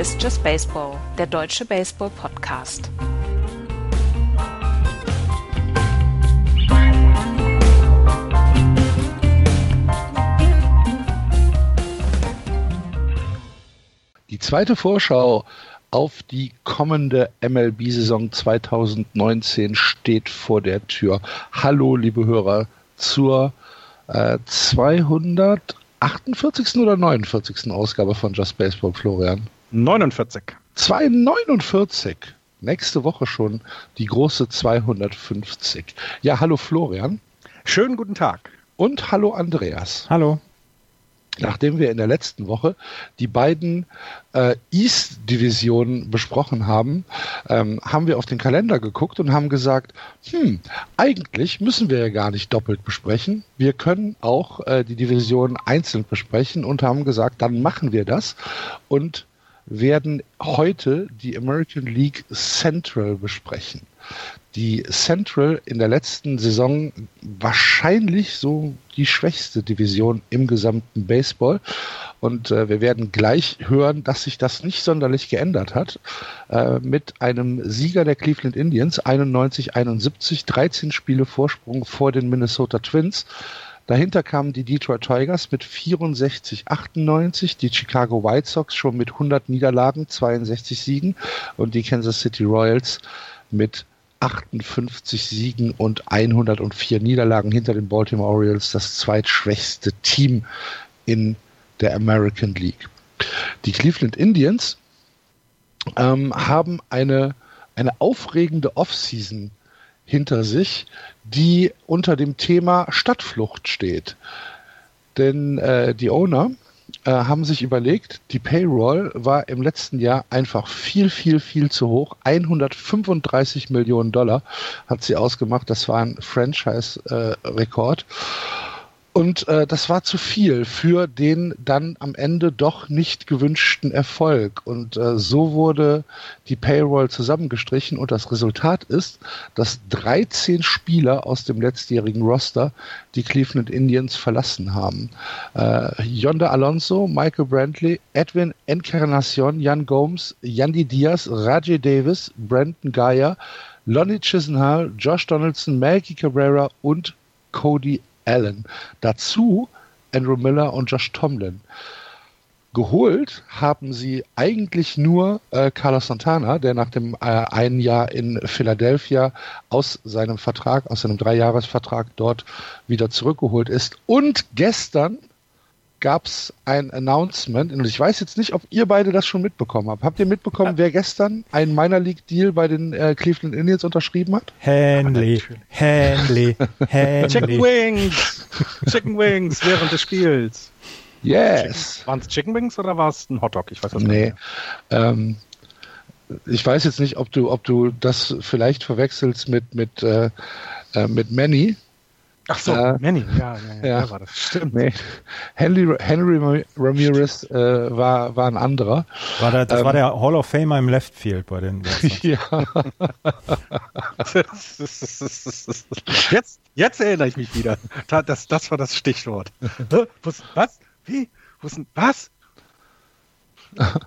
Ist Just Baseball, der deutsche Baseball-Podcast. Die zweite Vorschau auf die kommende MLB-Saison 2019 steht vor der Tür. Hallo, liebe Hörer, zur äh, 248. oder 49. Ausgabe von Just Baseball, Florian? 49. 249. Nächste Woche schon die große 250. Ja, hallo Florian. Schönen guten Tag. Und hallo Andreas. Hallo nachdem wir in der letzten Woche die beiden äh, East-Divisionen besprochen haben, ähm, haben wir auf den Kalender geguckt und haben gesagt, hm, eigentlich müssen wir ja gar nicht doppelt besprechen. Wir können auch äh, die Division einzeln besprechen und haben gesagt, dann machen wir das und werden heute die American League Central besprechen die Central in der letzten Saison wahrscheinlich so die schwächste Division im gesamten Baseball. Und äh, wir werden gleich hören, dass sich das nicht sonderlich geändert hat. Äh, mit einem Sieger der Cleveland Indians, 91-71, 13 Spiele Vorsprung vor den Minnesota Twins. Dahinter kamen die Detroit Tigers mit 64-98, die Chicago White Sox schon mit 100 Niederlagen, 62 Siegen und die Kansas City Royals mit 58 Siegen und 104 Niederlagen hinter den Baltimore Orioles, das zweitschwächste Team in der American League. Die Cleveland Indians ähm, haben eine, eine aufregende Offseason hinter sich, die unter dem Thema Stadtflucht steht. Denn äh, die Owner äh, haben sich überlegt, die Payroll war im letzten Jahr einfach viel, viel, viel zu hoch. 135 Millionen Dollar hat sie ausgemacht. Das war ein Franchise-Rekord. Äh, und äh, das war zu viel für den dann am Ende doch nicht gewünschten Erfolg. Und äh, so wurde die Payroll zusammengestrichen und das Resultat ist, dass 13 Spieler aus dem letztjährigen Roster die Cleveland Indians verlassen haben. Äh, Yonda Alonso, Michael Brantley, Edwin Encarnacion, Jan Gomes, Yandy Diaz, Rajay Davis, Brandon Geyer, Lonnie Chisenhall, Josh Donaldson, Maggie Cabrera und Cody allen. Dazu Andrew Miller und Josh Tomlin. Geholt haben sie eigentlich nur äh, Carlos Santana, der nach dem äh, einen Jahr in Philadelphia aus seinem Vertrag, aus seinem Dreijahresvertrag dort wieder zurückgeholt ist. Und gestern gab es ein Announcement und ich weiß jetzt nicht, ob ihr beide das schon mitbekommen habt. Habt ihr mitbekommen, wer gestern einen Minor League Deal bei den äh, Cleveland Indians unterschrieben hat? Hanley, Hanley, Hanley. Chicken Wings, Chicken Wings während des Spiels. Yes. Waren es Chicken Wings oder war es ein Hotdog? Ich weiß das nee. nicht. Ähm, ich weiß jetzt nicht, ob du, ob du das vielleicht verwechselst mit mit äh, äh mit Manny. Ach so, äh, Manny, ja, ja, ja, ja. war das. Stimmt. Nee. Henry, Henry Ramirez äh, war, war ein anderer. War der, das ähm, war der Hall of Famer im Left Field bei den Ja. jetzt, jetzt erinnere ich mich wieder. Das, das war das Stichwort. Was? Wie? Was?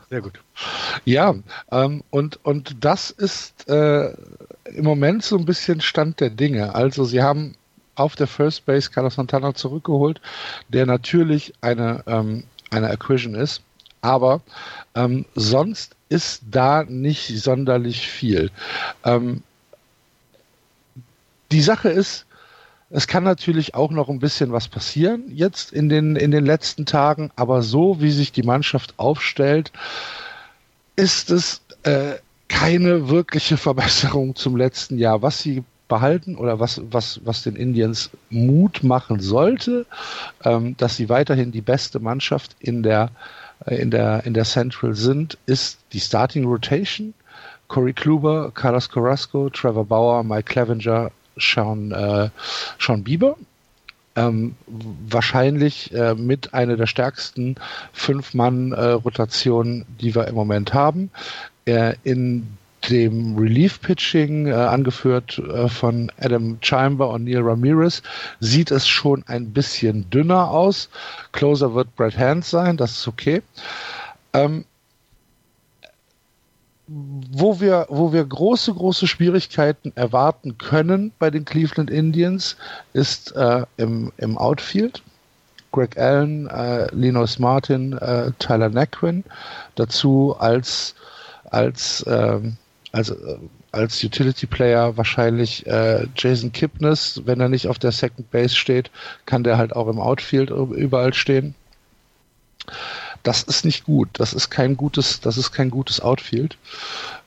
Sehr gut. Ja, ähm, und, und das ist äh, im Moment so ein bisschen Stand der Dinge. Also sie haben auf der First Base Carlos Santana zurückgeholt, der natürlich eine, ähm, eine Acquisition ist, aber ähm, sonst ist da nicht sonderlich viel. Ähm, die Sache ist, es kann natürlich auch noch ein bisschen was passieren jetzt in den, in den letzten Tagen, aber so wie sich die Mannschaft aufstellt, ist es äh, keine wirkliche Verbesserung zum letzten Jahr. Was sie behalten oder was, was, was den Indians Mut machen sollte, ähm, dass sie weiterhin die beste Mannschaft in der, äh, in der, in der Central sind, ist die Starting Rotation. Corey Kluber, Carlos Carrasco, Trevor Bauer, Mike Clevenger, Sean, äh, Sean Bieber. Ähm, wahrscheinlich äh, mit einer der stärksten Fünf-Mann-Rotationen, äh, die wir im Moment haben. Äh, in dem Relief-Pitching, äh, angeführt äh, von Adam Chamber und Neil Ramirez, sieht es schon ein bisschen dünner aus. Closer wird Brad Hand sein, das ist okay. Ähm, wo wir, wo wir große, große Schwierigkeiten erwarten können bei den Cleveland Indians, ist äh, im, im Outfield. Greg Allen, äh, Linus Martin, äh, Tyler Naquin. Dazu als, als, ähm, als, äh, als Utility Player wahrscheinlich äh, Jason Kipnis. Wenn er nicht auf der Second Base steht, kann der halt auch im Outfield überall stehen. Das ist nicht gut. Das ist kein gutes, das ist kein gutes Outfield.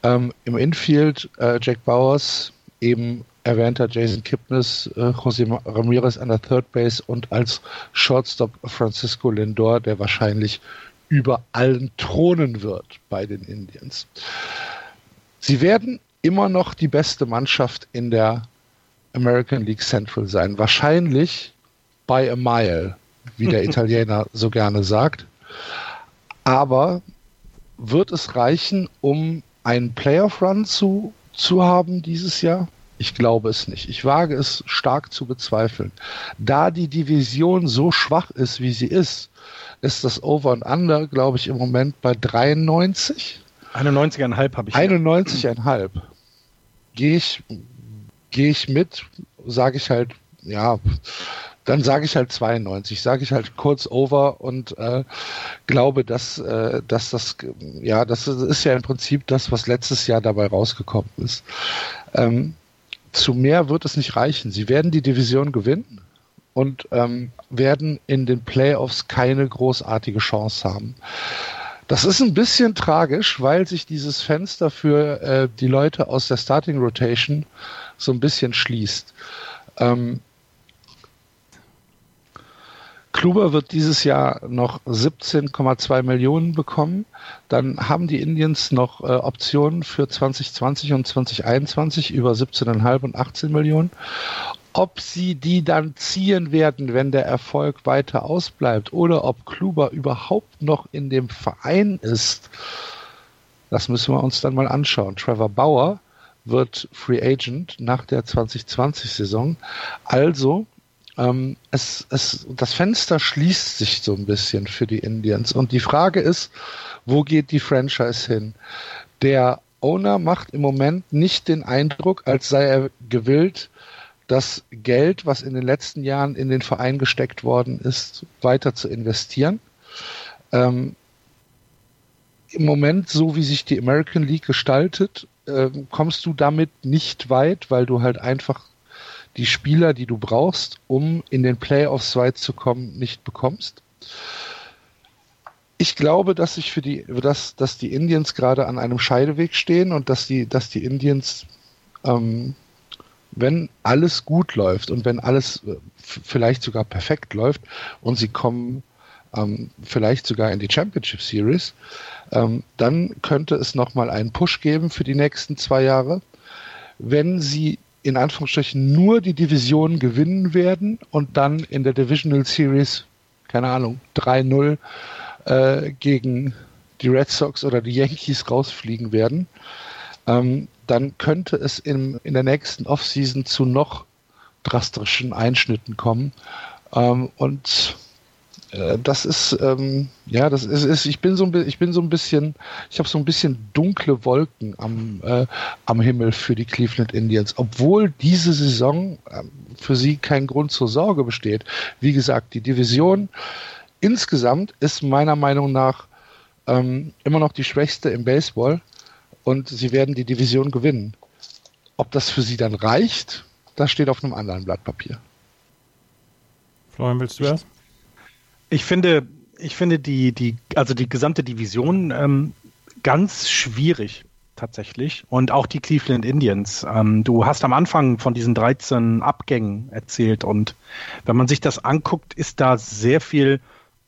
Ähm, Im Infield äh, Jack Bowers, eben erwähnter Jason Kipnis, äh, José Ramirez an der Third Base und als Shortstop Francisco Lindor, der wahrscheinlich über allen thronen wird bei den Indians. Sie werden immer noch die beste Mannschaft in der American League Central sein. Wahrscheinlich by a mile, wie der Italiener so gerne sagt. Aber wird es reichen, um einen Playoff-Run zu, zu haben dieses Jahr? Ich glaube es nicht. Ich wage es stark zu bezweifeln. Da die Division so schwach ist, wie sie ist, ist das Over und Under, glaube ich, im Moment bei 93. 91,5 habe ich. 91,5. Gehe ich, gehe ich mit, sage ich halt, ja, dann sage ich halt 92, sage ich halt kurz over und äh, glaube, dass, äh, dass das, ja, das ist ja im Prinzip das, was letztes Jahr dabei rausgekommen ist. Ähm, zu mehr wird es nicht reichen. Sie werden die Division gewinnen und ähm, werden in den Playoffs keine großartige Chance haben. Das ist ein bisschen tragisch, weil sich dieses Fenster für äh, die Leute aus der Starting Rotation so ein bisschen schließt. Ähm, Kluber wird dieses Jahr noch 17,2 Millionen bekommen. Dann haben die Indians noch äh, Optionen für 2020 und 2021 über 17,5 und 18 Millionen. Ob sie die dann ziehen werden, wenn der Erfolg weiter ausbleibt oder ob Kluber überhaupt noch in dem Verein ist, das müssen wir uns dann mal anschauen. Trevor Bauer wird Free Agent nach der 2020-Saison. Also ähm, es, es, das Fenster schließt sich so ein bisschen für die Indians. Und die Frage ist, wo geht die Franchise hin? Der Owner macht im Moment nicht den Eindruck, als sei er gewillt, das Geld, was in den letzten Jahren in den Verein gesteckt worden ist, weiter zu investieren. Ähm, Im Moment, so wie sich die American League gestaltet, äh, kommst du damit nicht weit, weil du halt einfach die Spieler, die du brauchst, um in den Playoffs weit zu kommen, nicht bekommst. Ich glaube, dass sich für die, dass, dass die Indians gerade an einem Scheideweg stehen und dass die, dass die Indians, ähm, wenn alles gut läuft und wenn alles äh, vielleicht sogar perfekt läuft und sie kommen ähm, vielleicht sogar in die Championship Series, ähm, dann könnte es nochmal einen Push geben für die nächsten zwei Jahre. Wenn sie in Anführungsstrichen nur die Division gewinnen werden und dann in der Divisional Series, keine Ahnung, 3-0 äh, gegen die Red Sox oder die Yankees rausfliegen werden, ähm, dann könnte es in, in der nächsten Offseason zu noch drastischen Einschnitten kommen. Ähm, und das ist, ähm, ja, das ist, ist, ich bin so ein, ich bin so ein bisschen, ich habe so ein bisschen dunkle Wolken am, äh, am Himmel für die Cleveland Indians, obwohl diese Saison äh, für sie kein Grund zur Sorge besteht. Wie gesagt, die Division insgesamt ist meiner Meinung nach ähm, immer noch die schwächste im Baseball und sie werden die Division gewinnen. Ob das für sie dann reicht, das steht auf einem anderen Blatt Papier. Florian, willst du erst? Ich finde, ich finde die, die, also die gesamte Division ähm, ganz schwierig tatsächlich. Und auch die Cleveland Indians. Ähm, du hast am Anfang von diesen 13 Abgängen erzählt und wenn man sich das anguckt, ist da sehr viel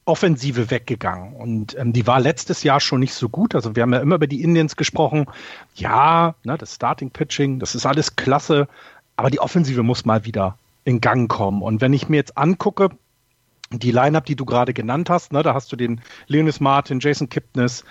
Offensive weggegangen. Und ähm, die war letztes Jahr schon nicht so gut. Also wir haben ja immer über die Indians gesprochen. Ja, ne, das Starting Pitching, das ist alles klasse, aber die Offensive muss mal wieder in Gang kommen. Und wenn ich mir jetzt angucke, die Lineup, die du gerade genannt hast, ne, da hast du den Leonis Martin, Jason Kipnis,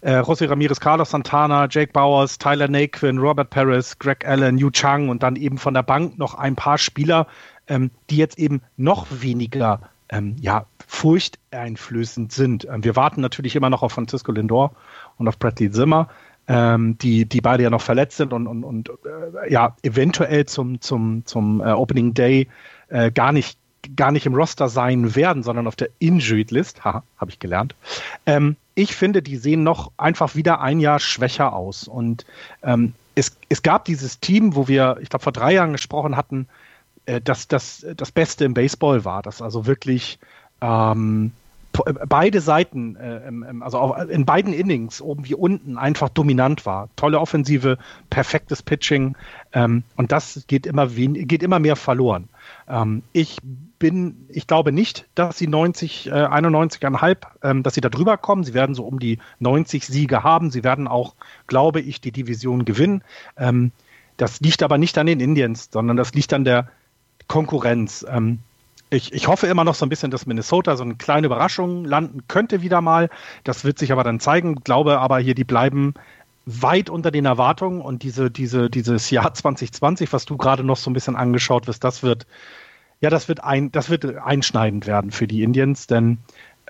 äh, José Ramirez, Carlos Santana, Jake Bowers, Tyler Naquin, Robert Paris, Greg Allen, Yu Chang und dann eben von der Bank noch ein paar Spieler, ähm, die jetzt eben noch weniger ähm, ja, furchteinflößend sind. Ähm, wir warten natürlich immer noch auf Francisco Lindor und auf Bradley Zimmer. ähm, die, die beide ja noch verletzt sind und, und, und äh, ja, eventuell zum, zum, zum äh, Opening Day äh, gar nicht gar nicht im Roster sein werden, sondern auf der Injured List. Haha, habe ich gelernt. Ähm, ich finde, die sehen noch einfach wieder ein Jahr schwächer aus. Und ähm, es, es gab dieses Team, wo wir, ich glaube, vor drei Jahren gesprochen hatten, äh, dass das das Beste im Baseball war, das also wirklich ähm, beide Seiten, äh, also in beiden Innings, oben wie unten, einfach dominant war. Tolle Offensive, perfektes Pitching ähm, und das geht immer, geht immer mehr verloren. Ähm, ich bin, ich glaube nicht, dass sie 90, äh, 91,5, ähm, dass sie da drüber kommen. Sie werden so um die 90 Siege haben. Sie werden auch, glaube ich, die Division gewinnen. Das liegt aber nicht an den Indians, sondern das liegt an der Konkurrenz. Ich, ich hoffe immer noch so ein bisschen, dass Minnesota so eine kleine Überraschung landen könnte wieder mal. Das wird sich aber dann zeigen. Glaube aber hier, die bleiben weit unter den Erwartungen und diese, diese, dieses Jahr 2020, was du gerade noch so ein bisschen angeschaut wirst, das wird, ja, das wird ein, das wird einschneidend werden für die Indians, denn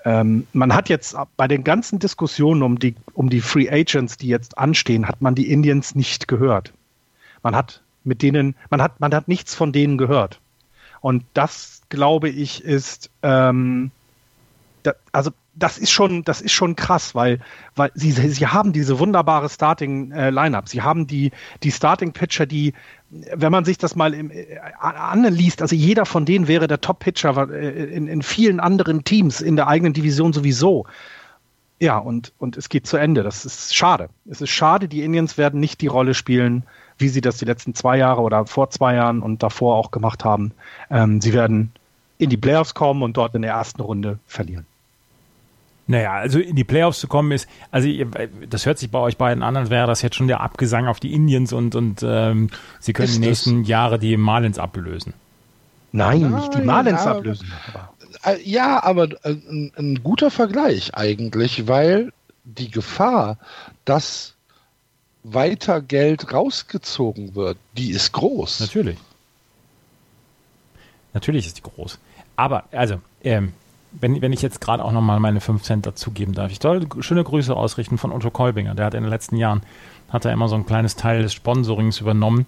ähm, man hat jetzt bei den ganzen Diskussionen um die, um die Free Agents, die jetzt anstehen, hat man die Indians nicht gehört. Man hat mit denen, man hat, man hat nichts von denen gehört. Und das, glaube ich, ist, ähm, da, also das ist schon, das ist schon krass, weil, weil sie, sie haben diese wunderbare Starting äh, Lineup. Sie haben die, die Starting Pitcher, die, wenn man sich das mal im, äh, anliest, also jeder von denen wäre der Top Pitcher äh, in, in vielen anderen Teams in der eigenen Division sowieso. Ja, und, und es geht zu Ende. Das ist schade. Es ist schade, die Indians werden nicht die Rolle spielen, wie sie das die letzten zwei Jahre oder vor zwei Jahren und davor auch gemacht haben. Ähm, sie werden in die Playoffs kommen und dort in der ersten Runde verlieren. Naja, also in die Playoffs zu kommen ist, also das hört sich bei euch beiden an, als wäre das jetzt schon der Abgesang auf die Indians und, und ähm, sie können ist die nächsten das? Jahre die Marlins ablösen. Nein, Nein nicht die Marlins ja, ablösen. Aber. Äh, ja, aber äh, ein, ein guter Vergleich eigentlich, weil die Gefahr, dass weiter Geld rausgezogen wird, die ist groß. Natürlich. Natürlich ist die groß. Aber, also, ähm, wenn, wenn ich jetzt gerade auch nochmal meine 5 Cent dazugeben darf. Ich soll schöne Grüße ausrichten von Otto Kolbinger. Der hat in den letzten Jahren, hat er immer so ein kleines Teil des Sponsorings übernommen.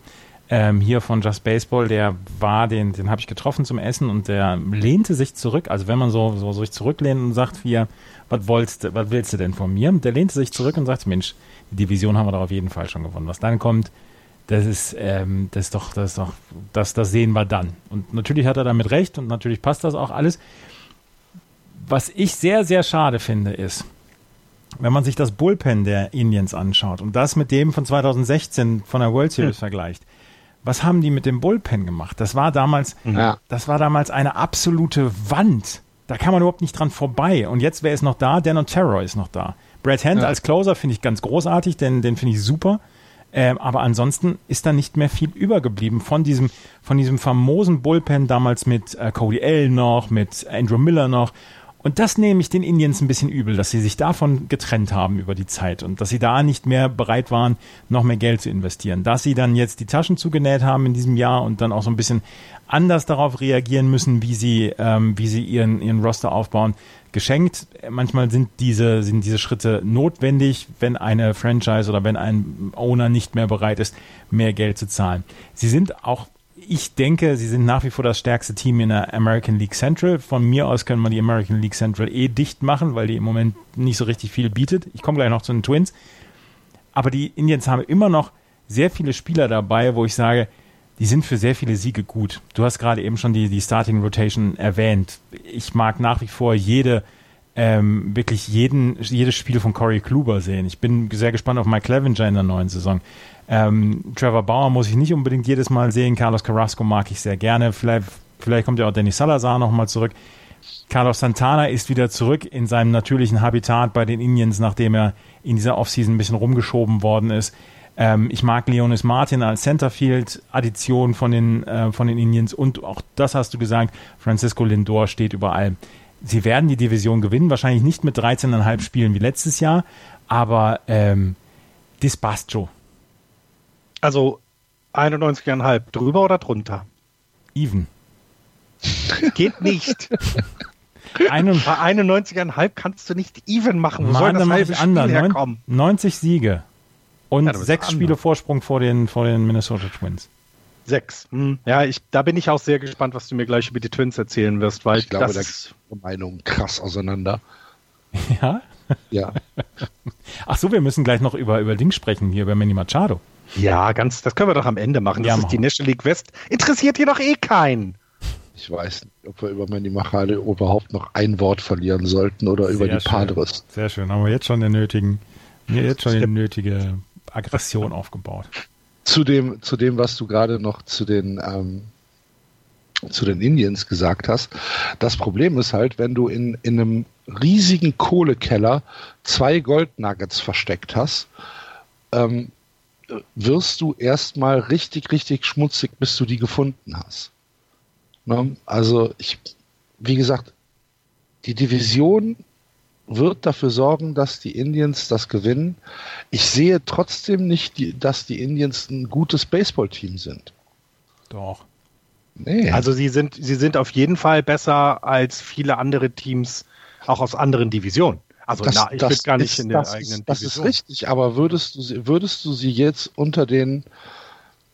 Ähm, hier von Just Baseball, der war, den, den habe ich getroffen zum Essen und der lehnte sich zurück. Also wenn man so, so, so sich zurücklehnt und sagt, hier, was wolltest, was willst du denn von mir? Der lehnte sich zurück und sagt, Mensch, die Division haben wir doch auf jeden Fall schon gewonnen. Was dann kommt, das ist, ähm, das ist doch, das ist doch, das, das sehen wir dann. Und natürlich hat er damit recht und natürlich passt das auch alles. Was ich sehr, sehr schade finde, ist, wenn man sich das Bullpen der Indians anschaut und das mit dem von 2016 von der World Series hm. vergleicht, was haben die mit dem Bullpen gemacht? Das war damals, ja. das war damals eine absolute Wand. Da kann man überhaupt nicht dran vorbei. Und jetzt, wer ist noch da? Dan Terror ist noch da. Brad Hand ja. als Closer finde ich ganz großartig, denn den finde ich super. Ähm, aber ansonsten ist da nicht mehr viel übergeblieben von diesem, von diesem famosen Bullpen damals mit äh, Cody L noch, mit Andrew Miller noch. Und das nehme ich den Indians ein bisschen übel, dass sie sich davon getrennt haben über die Zeit und dass sie da nicht mehr bereit waren, noch mehr Geld zu investieren. Dass sie dann jetzt die Taschen zugenäht haben in diesem Jahr und dann auch so ein bisschen anders darauf reagieren müssen, wie sie, ähm, wie sie ihren, ihren Roster aufbauen, geschenkt. Manchmal sind diese, sind diese Schritte notwendig, wenn eine Franchise oder wenn ein Owner nicht mehr bereit ist, mehr Geld zu zahlen. Sie sind auch ich denke, sie sind nach wie vor das stärkste Team in der American League Central. Von mir aus können wir die American League Central eh dicht machen, weil die im Moment nicht so richtig viel bietet. Ich komme gleich noch zu den Twins. Aber die Indians haben immer noch sehr viele Spieler dabei, wo ich sage, die sind für sehr viele Siege gut. Du hast gerade eben schon die, die Starting Rotation erwähnt. Ich mag nach wie vor jede, ähm, wirklich jeden, jedes Spiel von Corey Kluber sehen. Ich bin sehr gespannt auf Mike Clevenger in der neuen Saison. Ähm, Trevor Bauer muss ich nicht unbedingt jedes Mal sehen. Carlos Carrasco mag ich sehr gerne. Vielleicht, vielleicht kommt ja auch Danny Salazar nochmal zurück. Carlos Santana ist wieder zurück in seinem natürlichen Habitat bei den Indians, nachdem er in dieser Offseason ein bisschen rumgeschoben worden ist. Ähm, ich mag Leonis Martin als Centerfield-Addition von den, äh, von den Indians und auch das hast du gesagt, Francisco Lindor steht überall. Sie werden die Division gewinnen, wahrscheinlich nicht mit 13,5 Spielen wie letztes Jahr, aber ähm, Dispastro. Also 91,5 drüber oder drunter? Even. Geht nicht. Bei 91,5 kannst du nicht even machen. Wo Mann, soll das halbe Spiel herkommen? 90 Siege. Und Ja, sechs anders. Spiele Vorsprung vor den, vor den Minnesota Twins. Sechs. Hm. Ja, ich, da bin ich auch sehr gespannt, was du mir gleich über die Twins erzählen wirst, weil Ich glaube, das da ist, gehen Meinungen krass auseinander. Ja? Ja. Ach so, wir müssen gleich noch über, über Dings sprechen, hier über Manny Machado. Ja, ganz, das können wir doch am Ende machen. Das Ja, ist machen die. National League West. Interessiert hier doch eh keinen. Ich weiß nicht, ob wir über Manny Machado überhaupt noch ein Wort verlieren sollten oder über Sehr die Padres. Schön. Sehr schön. Haben wir jetzt schon den nötigen, jetzt schon die nötige Aggression aufgebaut. Zu dem, zu dem, was du gerade noch zu den, ähm, zu den Indians gesagt hast. Das Problem ist halt, wenn du in, in einem riesigen Kohlekeller zwei Goldnuggets versteckt hast, ähm, wirst du erstmal richtig, richtig schmutzig, bis du die gefunden hast. Ne? Also ich, wie gesagt, die Division wird dafür sorgen, dass die Indians das gewinnen. Ich sehe trotzdem nicht, die, dass die Indians ein gutes Baseballteam sind. Doch. Nee. Also sie sind, sie sind auf jeden Fall besser als viele andere Teams, auch aus anderen Divisionen. Also na, ich bin gar nicht ist, in der das eigenen ist, Das Division. ist richtig, aber würdest du sie, würdest du sie jetzt unter den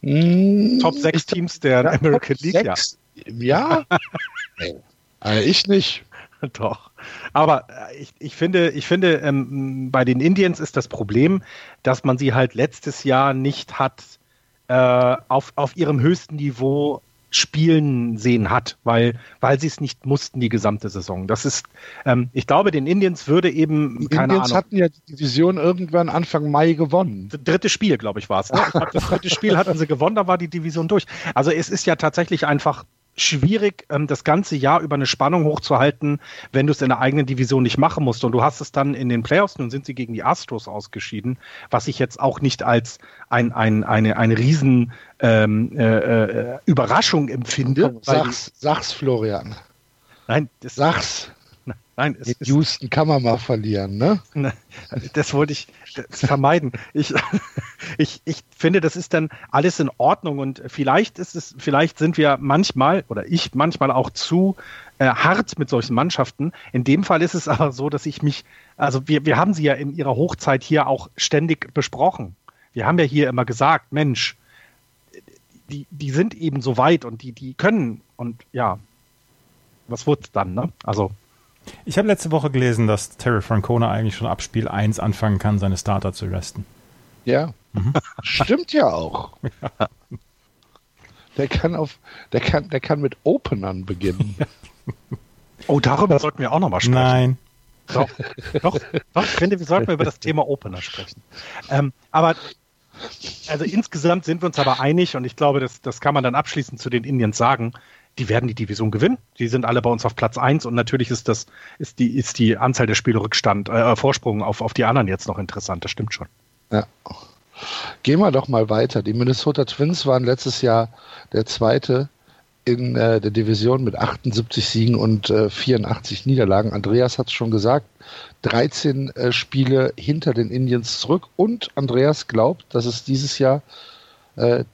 mh, Top 6 ich- Teams der ja, American Top League, ja. sechs? Ja? nee. Also ich nicht. Doch. Aber äh, ich, ich finde, ich finde ähm, bei den Indians ist das Problem, dass man sie halt letztes Jahr nicht hat äh, auf, auf ihrem höchsten Niveau spielen sehen hat, weil, weil sie es nicht mussten die gesamte Saison. Das ist, ähm, ich glaube, den Indians würde eben, Die keine Indians Ahnung, hatten ja die Division irgendwann Anfang Mai gewonnen. das dritte Spiel, glaube ich, war es. Ne? Das dritte Spiel hatten sie gewonnen, da war die Division durch. Also es ist ja tatsächlich einfach schwierig, ähm, das ganze Jahr über eine Spannung hochzuhalten, wenn du es in der eigenen Division nicht machen musst. Und du hast es dann in den Playoffs, nun sind sie gegen die Astros ausgeschieden, was ich jetzt auch nicht als ein, ein, eine, eine riesen ähm, äh, äh, Überraschung empfinde. weil- Sag's, sag's, Florian. nein, das, Sag's. Nein, es In ist, Houston kann man mal verlieren, ne? Ne, Das wollte ich vermeiden. Ich, ich, ich finde, das ist dann alles in Ordnung und vielleicht ist es, vielleicht sind wir manchmal oder ich manchmal auch zu äh, hart mit solchen Mannschaften. In dem Fall ist es aber so, dass ich mich, also wir, wir haben sie ja in ihrer Hochzeit hier auch ständig besprochen. Wir haben ja hier immer gesagt, Mensch, die, die sind eben so weit und die, die können und ja, was wird's dann, ne? Also Ich habe letzte Woche gelesen, dass Terry Francona eigentlich schon ab Spiel 1 anfangen kann, seine Starter zu resten. Ja. Stimmt ja auch. Der kann auf, der kann, der kann mit Openern beginnen. Oh, darüber sollten wir auch nochmal sprechen. Nein. Doch, doch, doch, ich finde, wir sollten über das Thema Opener sprechen. Ähm, aber also insgesamt sind wir uns aber einig und ich glaube, das, das kann man dann abschließend zu den Indians sagen. Die werden die Division gewinnen. Die sind alle bei uns auf Platz 1 und natürlich ist das, ist die, ist die Anzahl der Spiele Rückstand, äh, Vorsprung auf, auf die anderen jetzt noch interessant. Das stimmt schon. Ja. Gehen wir doch mal weiter. Die Minnesota Twins waren letztes Jahr der zweite in äh, der Division mit 78 Siegen und äh, 84 Niederlagen. Andreas hat es schon gesagt, 13 äh, Spiele hinter den Indians zurück und Andreas glaubt, dass es dieses Jahr äh,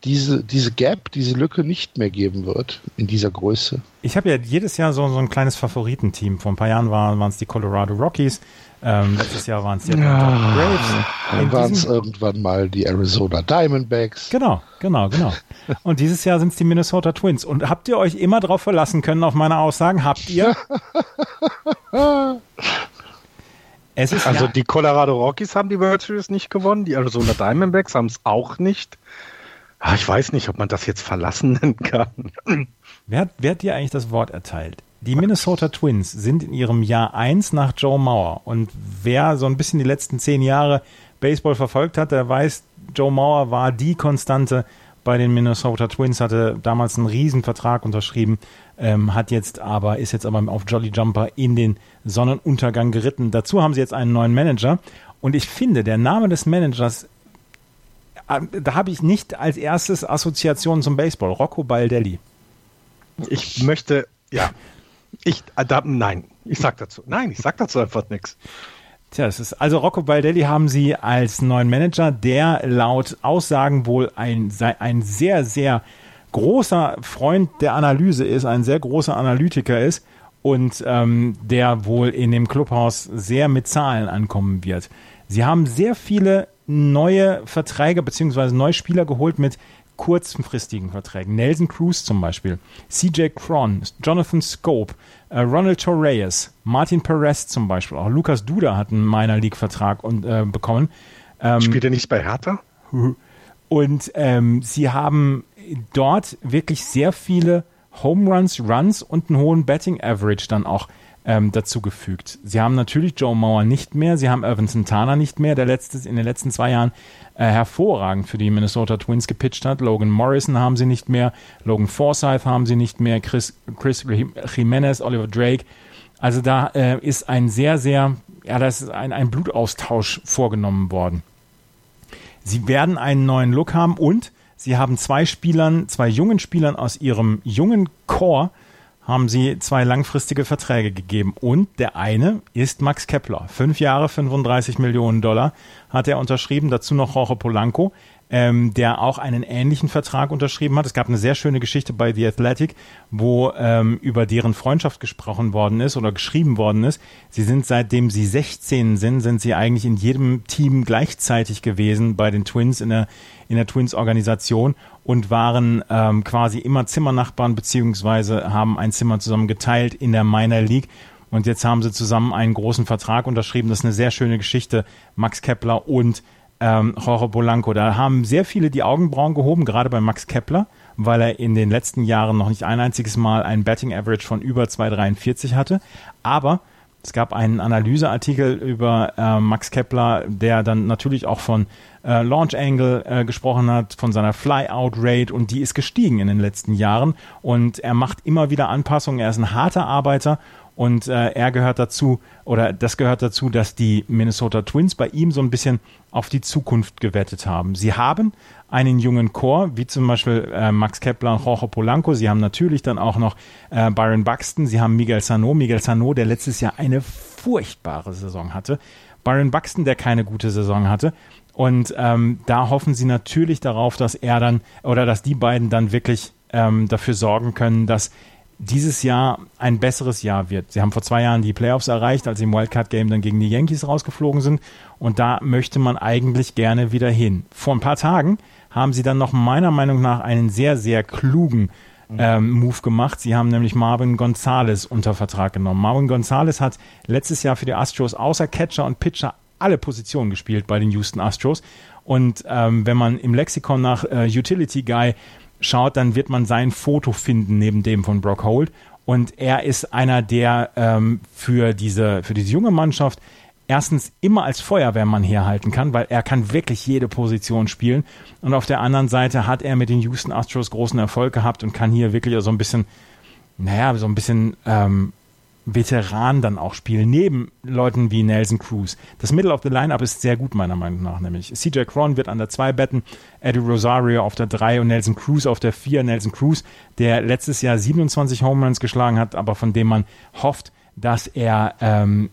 diese, diese Gap, diese Lücke nicht mehr geben wird in dieser Größe. Ich habe ja jedes Jahr so, so ein kleines Favoritenteam. Vor ein paar Jahren waren es die Colorado Rockies. Ähm, letztes Jahr waren es die Atlanta Braves. Dann waren es irgendwann mal die Arizona Diamondbacks. Genau, genau, genau. Und dieses Jahr sind es die Minnesota Twins. Und habt ihr euch immer darauf verlassen können auf meine Aussagen? Habt ihr? es ist Also ja, die Colorado Rockies haben die World Series nicht gewonnen, die Arizona Diamondbacks haben es auch nicht. Ah, Ich weiß nicht, ob man das jetzt verlassen nennen kann. wer, hat- wer hat dir eigentlich das Wort erteilt? Die Minnesota Twins sind in ihrem Jahr 1 nach Joe Mauer. Und wer so ein bisschen die letzten zehn Jahre Baseball verfolgt hat, der weiß, Joe Mauer war die Konstante bei den Minnesota Twins, hatte damals einen Riesenvertrag unterschrieben, ähm, hat jetzt aber, ist jetzt aber auf Jolly Jumper in den Sonnenuntergang geritten. Dazu haben sie jetzt einen neuen Manager. Und ich finde, der Name des Managers, da habe ich nicht als erstes Assoziation zum Baseball. Rocco Baldelli. Ich möchte, ja, ich, äh, da, nein, ich sag dazu, nein, ich sag dazu einfach nichts. Tja, es ist also Rocco Baldelli haben sie als neuen Manager, der laut Aussagen wohl ein, ein sehr, sehr großer Freund der Analyse ist, ein sehr großer Analytiker ist und ähm, der wohl in dem Clubhaus sehr mit Zahlen ankommen wird. Sie haben sehr viele neue Verträge beziehungsweise neue Spieler geholt mit kurzfristigen Verträgen. Nelson Cruz zum Beispiel, CJ Cron, Jonathan Scope, äh, Ronald Torreyes, Martin Perez zum Beispiel, auch Lukas Duda hat einen Minor League Vertrag und, äh, bekommen. Ähm, Spielt er nicht bei Hertha? Und ähm, sie haben dort wirklich sehr viele Home Runs, Runs und einen hohen Betting Average dann auch ähm, dazu gefügt. Sie haben natürlich Joe Mauer nicht mehr, sie haben Irvin Santana nicht mehr, der letztes, in den letzten zwei Jahren äh, hervorragend für die Minnesota Twins gepitcht hat. Logan Morrison haben sie nicht mehr, Logan Forsyth haben sie nicht mehr, Chris, Chris Jimenez, Oliver Drake. Also da äh, ist ein sehr, sehr, ja, da ist ein, ein Blutaustausch vorgenommen worden. Sie werden einen neuen Look haben und sie haben zwei Spielern, zwei jungen Spielern aus ihrem jungen Core haben sie zwei langfristige Verträge gegeben. Und der eine ist Max Kepler. Fünf Jahre, 35 Millionen Dollar hat er unterschrieben. Dazu noch Jorge Polanco ähm, der auch einen ähnlichen Vertrag unterschrieben hat. Es gab eine sehr schöne Geschichte bei The Athletic, wo ähm, über deren Freundschaft gesprochen worden ist oder geschrieben worden ist. Sie sind seitdem sie 16 sind, sind sie eigentlich in jedem Team gleichzeitig gewesen bei den Twins in der in der Twins-Organisation und waren ähm, quasi immer Zimmernachbarn beziehungsweise haben ein Zimmer zusammen geteilt in der Minor League. Und jetzt haben sie zusammen einen großen Vertrag unterschrieben. Das ist eine sehr schöne Geschichte. Max Kepler und ähm, Jorge Polanco. Da haben sehr viele die Augenbrauen gehoben, gerade bei Max Kepler, weil er in den letzten Jahren noch nicht ein einziges Mal ein Betting Average von über 2,43 hatte. Aber es gab einen Analyseartikel über äh, Max Kepler, der dann natürlich auch von äh, Launch Angle äh, gesprochen hat, von seiner Flyout Rate und die ist gestiegen in den letzten Jahren und er macht immer wieder Anpassungen. Er ist ein harter Arbeiter und äh, er gehört dazu, oder das gehört dazu, dass die Minnesota Twins bei ihm so ein bisschen auf die Zukunft gewettet haben. Sie haben einen jungen Chor, wie zum Beispiel äh, Max Kepler und Jorge Polanco. Sie haben natürlich dann auch noch äh, Byron Buxton. Sie haben Miguel Sano. Miguel Sano, der letztes Jahr eine furchtbare Saison hatte. Byron Buxton, der keine gute Saison hatte. Und ähm, da hoffen sie natürlich darauf, dass er dann oder dass die beiden dann wirklich ähm, dafür sorgen können, dass dieses Jahr ein besseres Jahr wird. Sie haben vor zwei Jahren die Playoffs erreicht, als sie im Wildcard-Game dann gegen die Yankees rausgeflogen sind. Und da möchte man eigentlich gerne wieder hin. Vor ein paar Tagen haben sie dann noch meiner Meinung nach einen sehr, sehr klugen ähm, Move gemacht. Sie haben nämlich Marvin Gonzalez unter Vertrag genommen. Marvin Gonzalez hat letztes Jahr für die Astros außer Catcher und Pitcher alle Positionen gespielt bei den Houston Astros. Und ähm, wenn man im Lexikon nach äh, Utility Guy schaut, dann wird man sein Foto finden neben dem von Brock Holt. Und er ist einer, der ähm, für, diese, für diese junge Mannschaft erstens immer als Feuerwehrmann herhalten kann, weil er kann wirklich jede Position spielen. Und auf der anderen Seite hat er mit den Houston Astros großen Erfolg gehabt und kann hier wirklich so ein bisschen, naja, so ein bisschen ähm, Veteran dann auch spielen, neben Leuten wie Nelson Cruz. Das Middle of the Lineup ist sehr gut, meiner Meinung nach, nämlich. CJ Cron wird an der 2 betten, Eddie Rosario auf der 3 und Nelson Cruz auf der 4. Nelson Cruz, der letztes Jahr 27 Home Runs geschlagen hat, aber von dem man hofft, dass er ähm,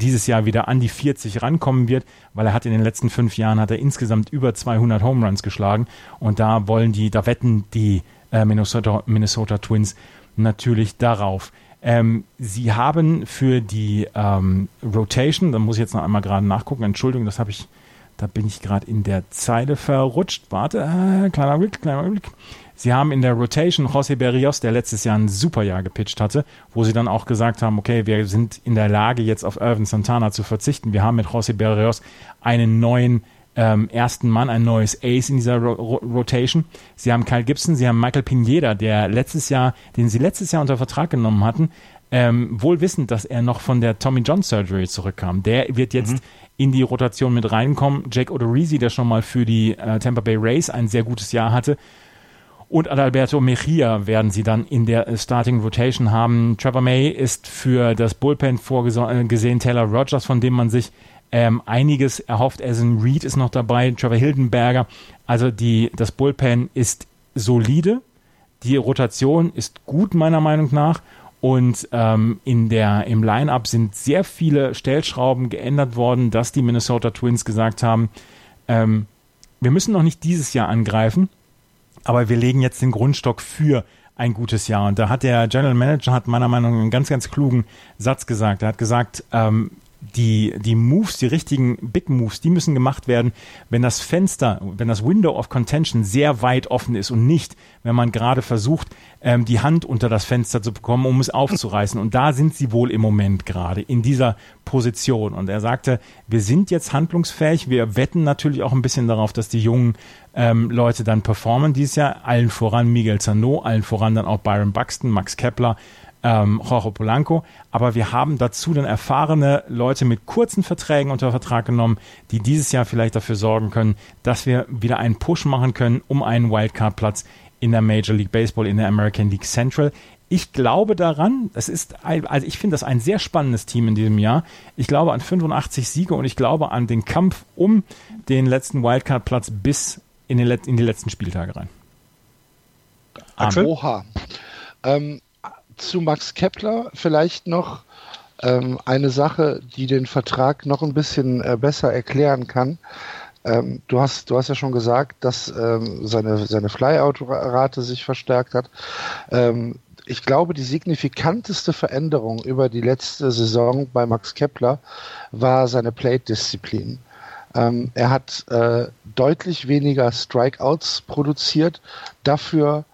dieses Jahr wieder an die 40 rankommen wird, weil er hat in den letzten fünf Jahren hat er insgesamt über 200 Home Runs geschlagen und da wollen die, da wetten die äh, Minnesota, Minnesota Twins natürlich darauf. Ähm, sie haben für die ähm, Rotation, da muss ich jetzt noch einmal gerade nachgucken, Entschuldigung, das habe ich, da bin ich gerade in der Zeile verrutscht. Warte, äh, kleiner Blick, kleiner Blick. Sie haben in der Rotation José Berrios, der letztes Jahr ein super Jahr gepitcht hatte, wo sie dann auch gesagt haben, okay, wir sind in der Lage, jetzt auf Irvin Santana zu verzichten. Wir haben mit José Berrios einen neuen ähm, ersten Mann, ein neues Ace in dieser Ro Rotation. Sie haben Kyle Gibson, sie haben Michael Pineda, der letztes Jahr, den sie letztes Jahr unter Vertrag genommen hatten, ähm, wohl wissend, dass er noch von der Tommy John Surgery zurückkam. Der wird jetzt mhm. in die Rotation mit reinkommen. Jake Odorizzi, der schon mal für die äh, Tampa Bay Rays ein sehr gutes Jahr hatte. Und Adalberto Mejia werden sie dann in der Starting Rotation haben. Trevor May ist für das Bullpen vorgesehen. Äh, Taylor Rogers, von dem man sich ähm, einiges erhofft. Essen Reed ist noch dabei, Trevor Hildenberger. Also die, das Bullpen ist solide. Die Rotation ist gut, meiner Meinung nach. Und ähm, in der, im Line-Up sind sehr viele Stellschrauben geändert worden, dass die Minnesota Twins gesagt haben, ähm, wir müssen noch nicht dieses Jahr angreifen, aber wir legen jetzt den Grundstock für ein gutes Jahr. Und da hat der General Manager hat meiner Meinung nach einen ganz, ganz klugen Satz gesagt. Er hat gesagt, ähm, die, die Moves, die richtigen Big Moves, die müssen gemacht werden, wenn das Fenster, wenn das Window of Contention sehr weit offen ist und nicht, wenn man gerade versucht, ähm, die Hand unter das Fenster zu bekommen, um es aufzureißen. Und da sind sie wohl im Moment gerade in dieser Position. Und er sagte, wir sind jetzt handlungsfähig. Wir wetten natürlich auch ein bisschen darauf, dass die jungen ähm, Leute dann performen dieses Jahr. Allen voran Miguel Zano, allen voran dann auch Byron Buxton, Max Kepler, ähm, Jorge Polanco. Aber wir haben dazu dann erfahrene Leute mit kurzen Verträgen unter Vertrag genommen, die dieses Jahr vielleicht dafür sorgen können, dass wir wieder einen Push machen können um einen Wildcard-Platz in der Major League Baseball, in der American League Central. Ich glaube daran, es ist, also ich finde das ein sehr spannendes Team in diesem Jahr. Ich glaube an 85 Siege und ich glaube an den Kampf um den letzten Wildcard-Platz bis in, den, in die letzten Spieltage rein. Axel? Oha. Ähm, zu Max Kepler vielleicht noch ähm, eine Sache, die den Vertrag noch ein bisschen äh, besser erklären kann. Ähm, du, hast, du hast ja schon gesagt, dass ähm, seine, seine Flyout-Rate sich verstärkt hat. Ähm, ich glaube, die signifikanteste Veränderung über die letzte Saison bei Max Kepler war seine Plate-Disziplin. Ähm, er hat äh, deutlich weniger Strikeouts produziert, dafür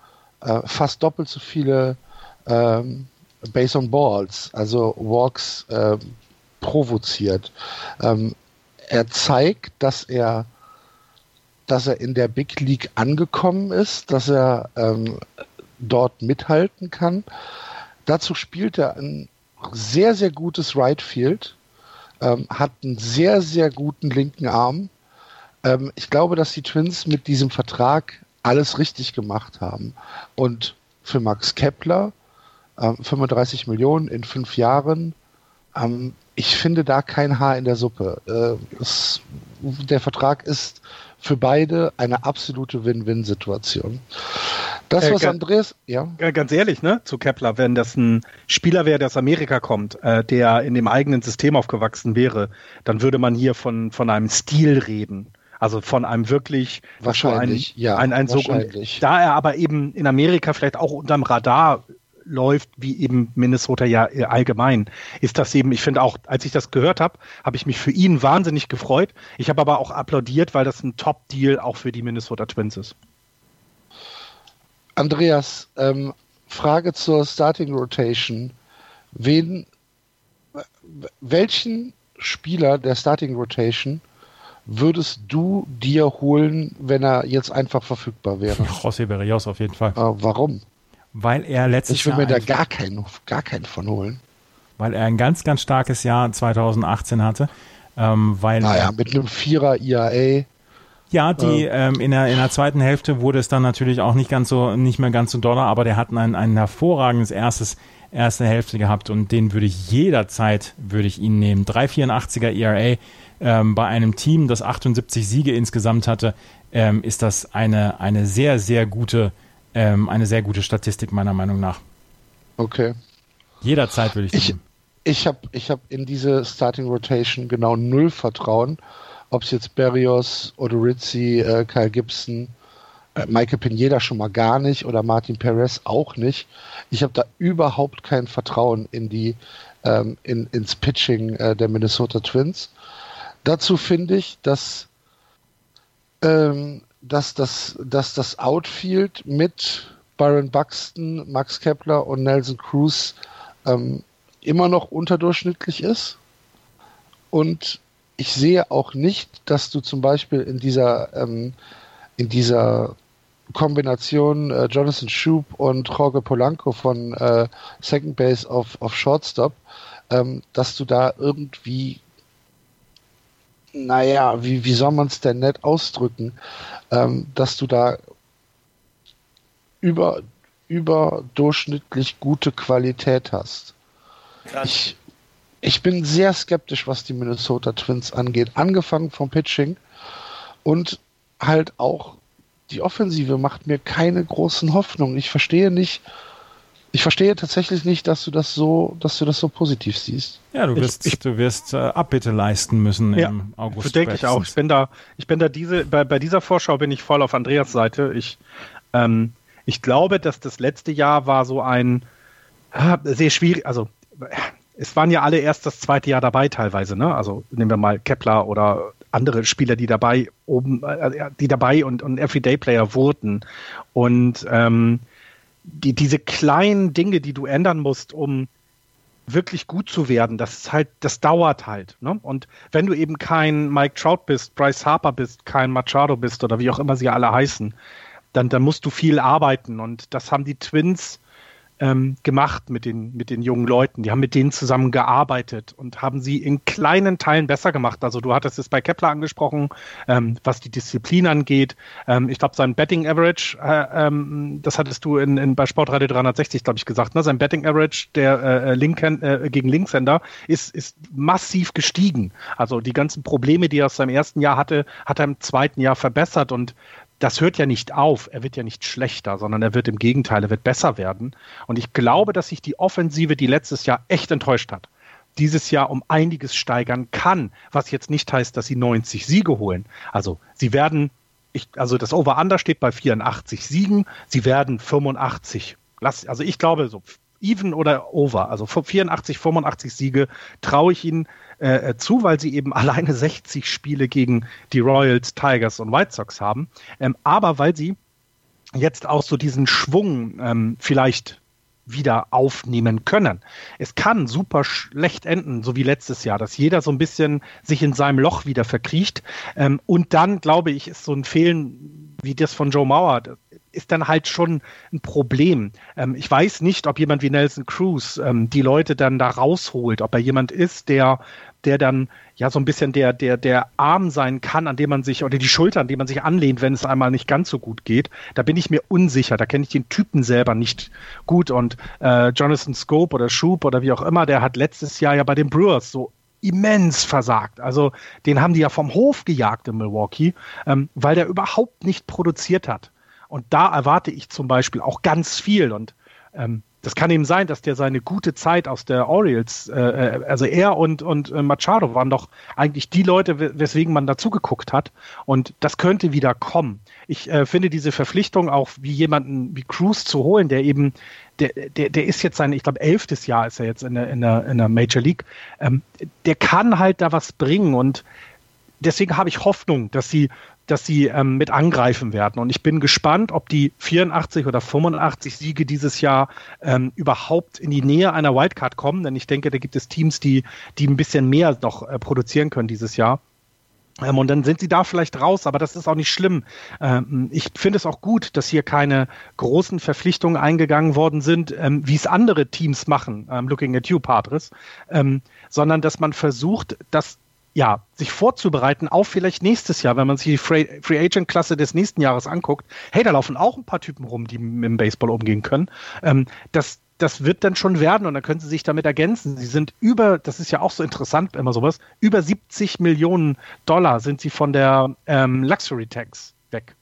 äh, fast doppelt so viele ähm, Base on Balls, also Walks äh, provoziert. Ähm, er zeigt, dass er, dass er in der Big League angekommen ist, dass er ähm, dort mithalten kann. Dazu spielt er ein sehr, sehr gutes Right Field, ähm, hat einen sehr, sehr guten linken Arm. Ähm, ich glaube, dass die Twins mit diesem Vertrag alles richtig gemacht haben. Und für Max Kepler 35 ähm, Millionen in fünf Jahren. Ähm, ich finde da kein Haar in der Suppe. Äh, es, der Vertrag ist für beide eine absolute Win-Win-Situation. Das, äh, was äh, Andreas, ja. Ganz ehrlich, ne, zu Kepler, wenn das ein Spieler wäre, der aus Amerika kommt, äh, der in dem eigenen System aufgewachsen wäre, dann würde man hier von, von einem Stil reden. Also von einem wirklich wahrscheinlich, ein, ja, ein, ein wahrscheinlich. Da er aber eben in Amerika vielleicht auch unterm Radar läuft, wie eben Minnesota ja äh, allgemein, ist das eben, ich finde auch, als ich das gehört habe, habe ich mich für ihn wahnsinnig gefreut. Ich habe aber auch applaudiert, weil das ein Top-Deal auch für die Minnesota Twins ist. Andreas, ähm, Frage zur Starting Rotation. Wen, welchen Spieler der Starting Rotation würdest du dir holen, wenn er jetzt einfach verfügbar wäre? José Berrios auf jeden Fall. Äh, warum? Weil er letztes Jahr. Ich will mir da gar keinen, gar keinen von holen. Weil er ein ganz, ganz starkes Jahr 2018 hatte. Ähm, weil naja, mit einem Vierer IAA. Ja, die äh, ähm, in, der, in der zweiten Hälfte wurde es dann natürlich auch nicht ganz so, nicht mehr ganz so doller, aber der hat ein, ein hervorragendes erstes, erste Hälfte gehabt und den würde ich jederzeit, würde ich ihn nehmen. 3,84er ERA ähm, bei einem Team, das 78 Siege insgesamt hatte, ähm, ist das eine, eine sehr, sehr gute ähm, eine sehr gute Statistik, meiner Meinung nach. Okay. Jederzeit würde ich sagen. Ich habe ich hab in diese Starting Rotation genau null Vertrauen. Ob es jetzt Berrios, Odorizzi, äh, Kyle Gibson, äh, Michael Pineda schon mal gar nicht oder Martin Perez auch nicht. Ich habe da überhaupt kein Vertrauen in die ähm, in, ins Pitching äh, der Minnesota Twins. Dazu finde ich, dass ähm, dass das, dass das Outfield mit Byron Buxton, Max Kepler und Nelson Cruz ähm, immer noch unterdurchschnittlich ist. Und ich sehe auch nicht, dass du zum Beispiel in dieser, ähm, in dieser Kombination äh, Jonathan Schub und Jorge Polanco von äh, Second Base auf, auf Shortstop, ähm, dass du da irgendwie naja, wie, wie soll man es denn nett ausdrücken, ähm, dass du da über, überdurchschnittlich gute Qualität hast. Ich, ich bin sehr skeptisch, was die Minnesota Twins angeht. Angefangen vom Pitching und halt auch die Offensive macht mir keine großen Hoffnungen. Ich verstehe nicht, ich verstehe tatsächlich nicht, dass du das so, dass du das so positiv siehst. Ja, du wirst, ich, du wirst äh, Abbitte leisten müssen ja, im August. denke ich auch. Ich bin da, ich bin da diese, bei, bei dieser Vorschau bin ich voll auf Andreas Seite. Ich, ähm, ich glaube, dass das letzte Jahr war so ein äh, sehr schwierig, also es waren ja alle erst das zweite Jahr dabei teilweise, ne? Also nehmen wir mal Kepler oder andere Spieler, die dabei oben, äh, die dabei und, und Everyday-Player wurden. Und ähm, die, diese kleinen Dinge, die du ändern musst, um wirklich gut zu werden, das ist halt, das dauert halt. Ne? Und wenn du eben kein Mike Trout bist, Bryce Harper bist, kein Machado bist oder wie auch immer sie alle heißen, dann, dann musst du viel arbeiten. Und das haben die Twins ähm, gemacht mit den, mit den jungen Leuten. Die haben mit denen zusammen gearbeitet und haben sie in kleinen Teilen besser gemacht. Also du hattest es bei Kepler angesprochen, ähm, was die Disziplin angeht. Ähm, ich glaube, sein Betting Average, äh, ähm, das hattest du in, in, bei Sportradio 360, glaube ich, gesagt, ne? sein Betting Average der äh, äh Linken, äh, gegen Linkshänder ist, ist massiv gestiegen. Also die ganzen Probleme, die er aus seinem ersten Jahr hatte, hat er im zweiten Jahr verbessert und das hört ja nicht auf. Er wird ja nicht schlechter, sondern er wird im Gegenteil, er wird besser werden. Und ich glaube, dass sich die Offensive, die letztes Jahr echt enttäuscht hat, dieses Jahr um einiges steigern kann, was jetzt nicht heißt, dass sie 90 Siege holen. Also sie werden, ich, also das Over-Under steht bei 84 Siegen, sie werden 85. also ich glaube so even oder over, also 84, 85 Siege traue ich ihnen äh, äh, zu, weil sie eben alleine 60 Spiele gegen die Royals, Tigers und White Sox haben. Ähm, aber weil sie jetzt auch so diesen Schwung ähm, vielleicht wieder aufnehmen können. Es kann super schlecht enden, so wie letztes Jahr, dass jeder so ein bisschen sich in seinem Loch wieder verkriecht. Ähm, und dann, glaube ich, ist so ein Fehlen wie das von Joe Mauer, ist dann halt schon ein Problem. Ähm, ich weiß nicht, ob jemand wie Nelson Cruz ähm, die Leute dann da rausholt, ob er jemand ist, der, der dann ja so ein bisschen der, der, der Arm sein kann, an dem man sich, oder die Schulter, an dem man sich anlehnt, wenn es einmal nicht ganz so gut geht. Da bin ich mir unsicher. Da kenne ich den Typen selber nicht gut. Und äh, Jonathan Scope oder Schub oder wie auch immer, der hat letztes Jahr ja bei den Brewers so immens versagt. Also den haben die ja vom Hof gejagt in Milwaukee, ähm, weil der überhaupt nicht produziert hat. Und da erwarte ich zum Beispiel auch ganz viel. Und ähm, das kann eben sein, dass der seine gute Zeit aus der Orioles, äh, äh, also er und, und äh, Machado waren doch eigentlich die Leute, weswegen man dazu geguckt hat. Und das könnte wieder kommen. Ich äh, finde diese Verpflichtung auch wie jemanden wie Cruz zu holen, der eben, der, der, der ist jetzt sein, ich glaube, elftes Jahr ist er jetzt in der, in der, in der Major League. Ähm, der kann halt da was bringen und deswegen habe ich Hoffnung, dass sie dass sie ähm, mit angreifen werden. Und ich bin gespannt, ob die 84 oder 85 Siege dieses Jahr ähm, überhaupt in die Nähe einer Wildcard kommen. Denn ich denke, da gibt es Teams, die, die ein bisschen mehr noch äh, produzieren können dieses Jahr. Ähm, und dann sind sie da vielleicht raus, aber das ist auch nicht schlimm. Ähm, ich finde es auch gut, dass hier keine großen Verpflichtungen eingegangen worden sind, ähm, wie es andere Teams machen, ähm, looking at you, Padres, ähm, sondern dass man versucht, das ja, sich vorzubereiten auf vielleicht nächstes Jahr, wenn man sich die Free, Agent Klasse des nächsten Jahres anguckt. Hey, da laufen auch ein paar Typen rum, die mit dem Baseball umgehen können. Ähm, das, das wird dann schon werden und dann können sie sich damit ergänzen. Sie sind über, das ist ja auch so interessant, immer sowas, über 70 Millionen Dollar sind sie von der ähm, Luxury Tax weg.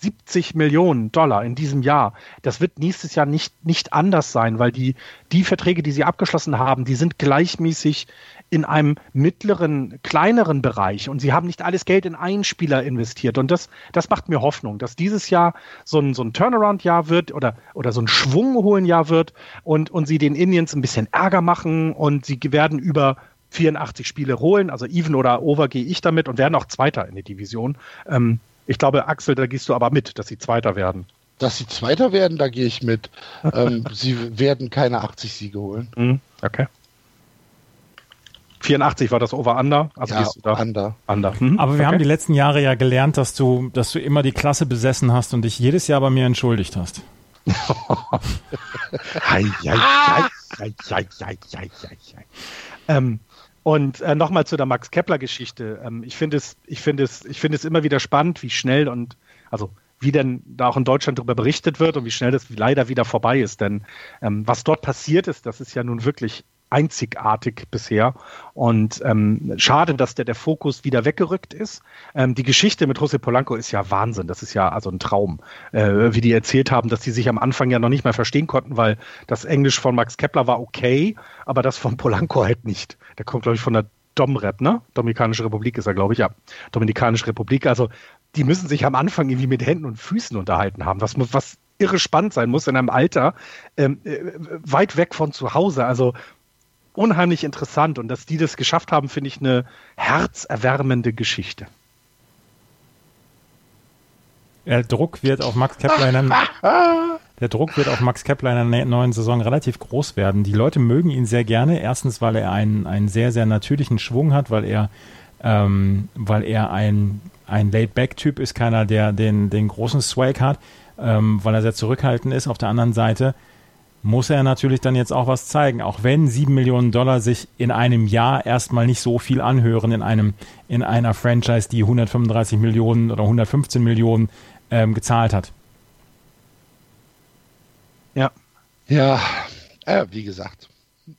70 Millionen Dollar in diesem Jahr. Das wird nächstes Jahr nicht, nicht anders sein, weil die, die Verträge, die sie abgeschlossen haben, die sind gleichmäßig in einem mittleren, kleineren Bereich und sie haben nicht alles Geld in einen Spieler investiert. Und das, das macht mir Hoffnung, dass dieses Jahr so ein, so ein Turnaround-Jahr wird oder, oder so ein Schwung holen Jahr wird und, und sie den Indians ein bisschen Ärger machen und sie werden über 84 Spiele holen, also even oder over gehe ich damit und werden auch Zweiter in der Division. Ähm, ich glaube, Axel, da gehst du aber mit, dass sie Zweiter werden. Dass sie Zweiter werden, da gehe ich mit. ähm, sie werden keine 80 Siege holen. Mhm, okay. 84 war das Over-Under. Also ja, da Under. Under. Mhm. Aber wir okay. haben die letzten Jahre ja gelernt, dass du, dass du immer die Klasse besessen hast und dich jedes Jahr bei mir entschuldigt hast. ähm, und äh, nochmal zu der Max Kepler-Geschichte. Ähm, ich finde es, ich finde es, ich finde es immer wieder spannend, wie schnell und also wie denn da auch in Deutschland darüber berichtet wird und wie schnell das leider wieder vorbei ist. Denn ähm, was dort passiert ist, das ist ja nun wirklich einzigartig bisher. Und ähm, schade, dass der, der Fokus wieder weggerückt ist. Ähm, die Geschichte mit José Polanco ist ja Wahnsinn. Das ist ja also ein Traum, äh, wie die erzählt haben, dass die sich am Anfang ja noch nicht mehr verstehen konnten, weil das Englisch von Max Kepler war okay, aber das von Polanco halt nicht. Der kommt, glaube ich, von der Domrep, ne? Dominikanische Republik ist er, glaube ich, ja. Dominikanische Republik. Also die müssen sich am Anfang irgendwie mit Händen und Füßen unterhalten haben. Was, was irre spannend sein muss in einem Alter ähm, äh, weit weg von zu Hause. Also unheimlich interessant und dass die das geschafft haben, finde ich eine herzerwärmende Geschichte. Der Druck wird auf Max Kepler in der Druck wird auf Max Kepler in der neuen Saison relativ groß werden. Die Leute mögen ihn sehr gerne. Erstens, weil er einen, einen sehr, sehr natürlichen Schwung hat, weil er, ähm, weil er ein, ein Laid-Back-Typ ist, keiner, der den, den großen Swag hat, ähm, weil er sehr zurückhaltend ist. Auf der anderen Seite muss er natürlich dann jetzt auch was zeigen. Auch wenn sieben Millionen Dollar sich in einem Jahr erstmal nicht so viel anhören in einem, in einer Franchise, die 135 Millionen oder 115 Millionen ähm, gezahlt hat. Ja. Ja, äh, wie gesagt.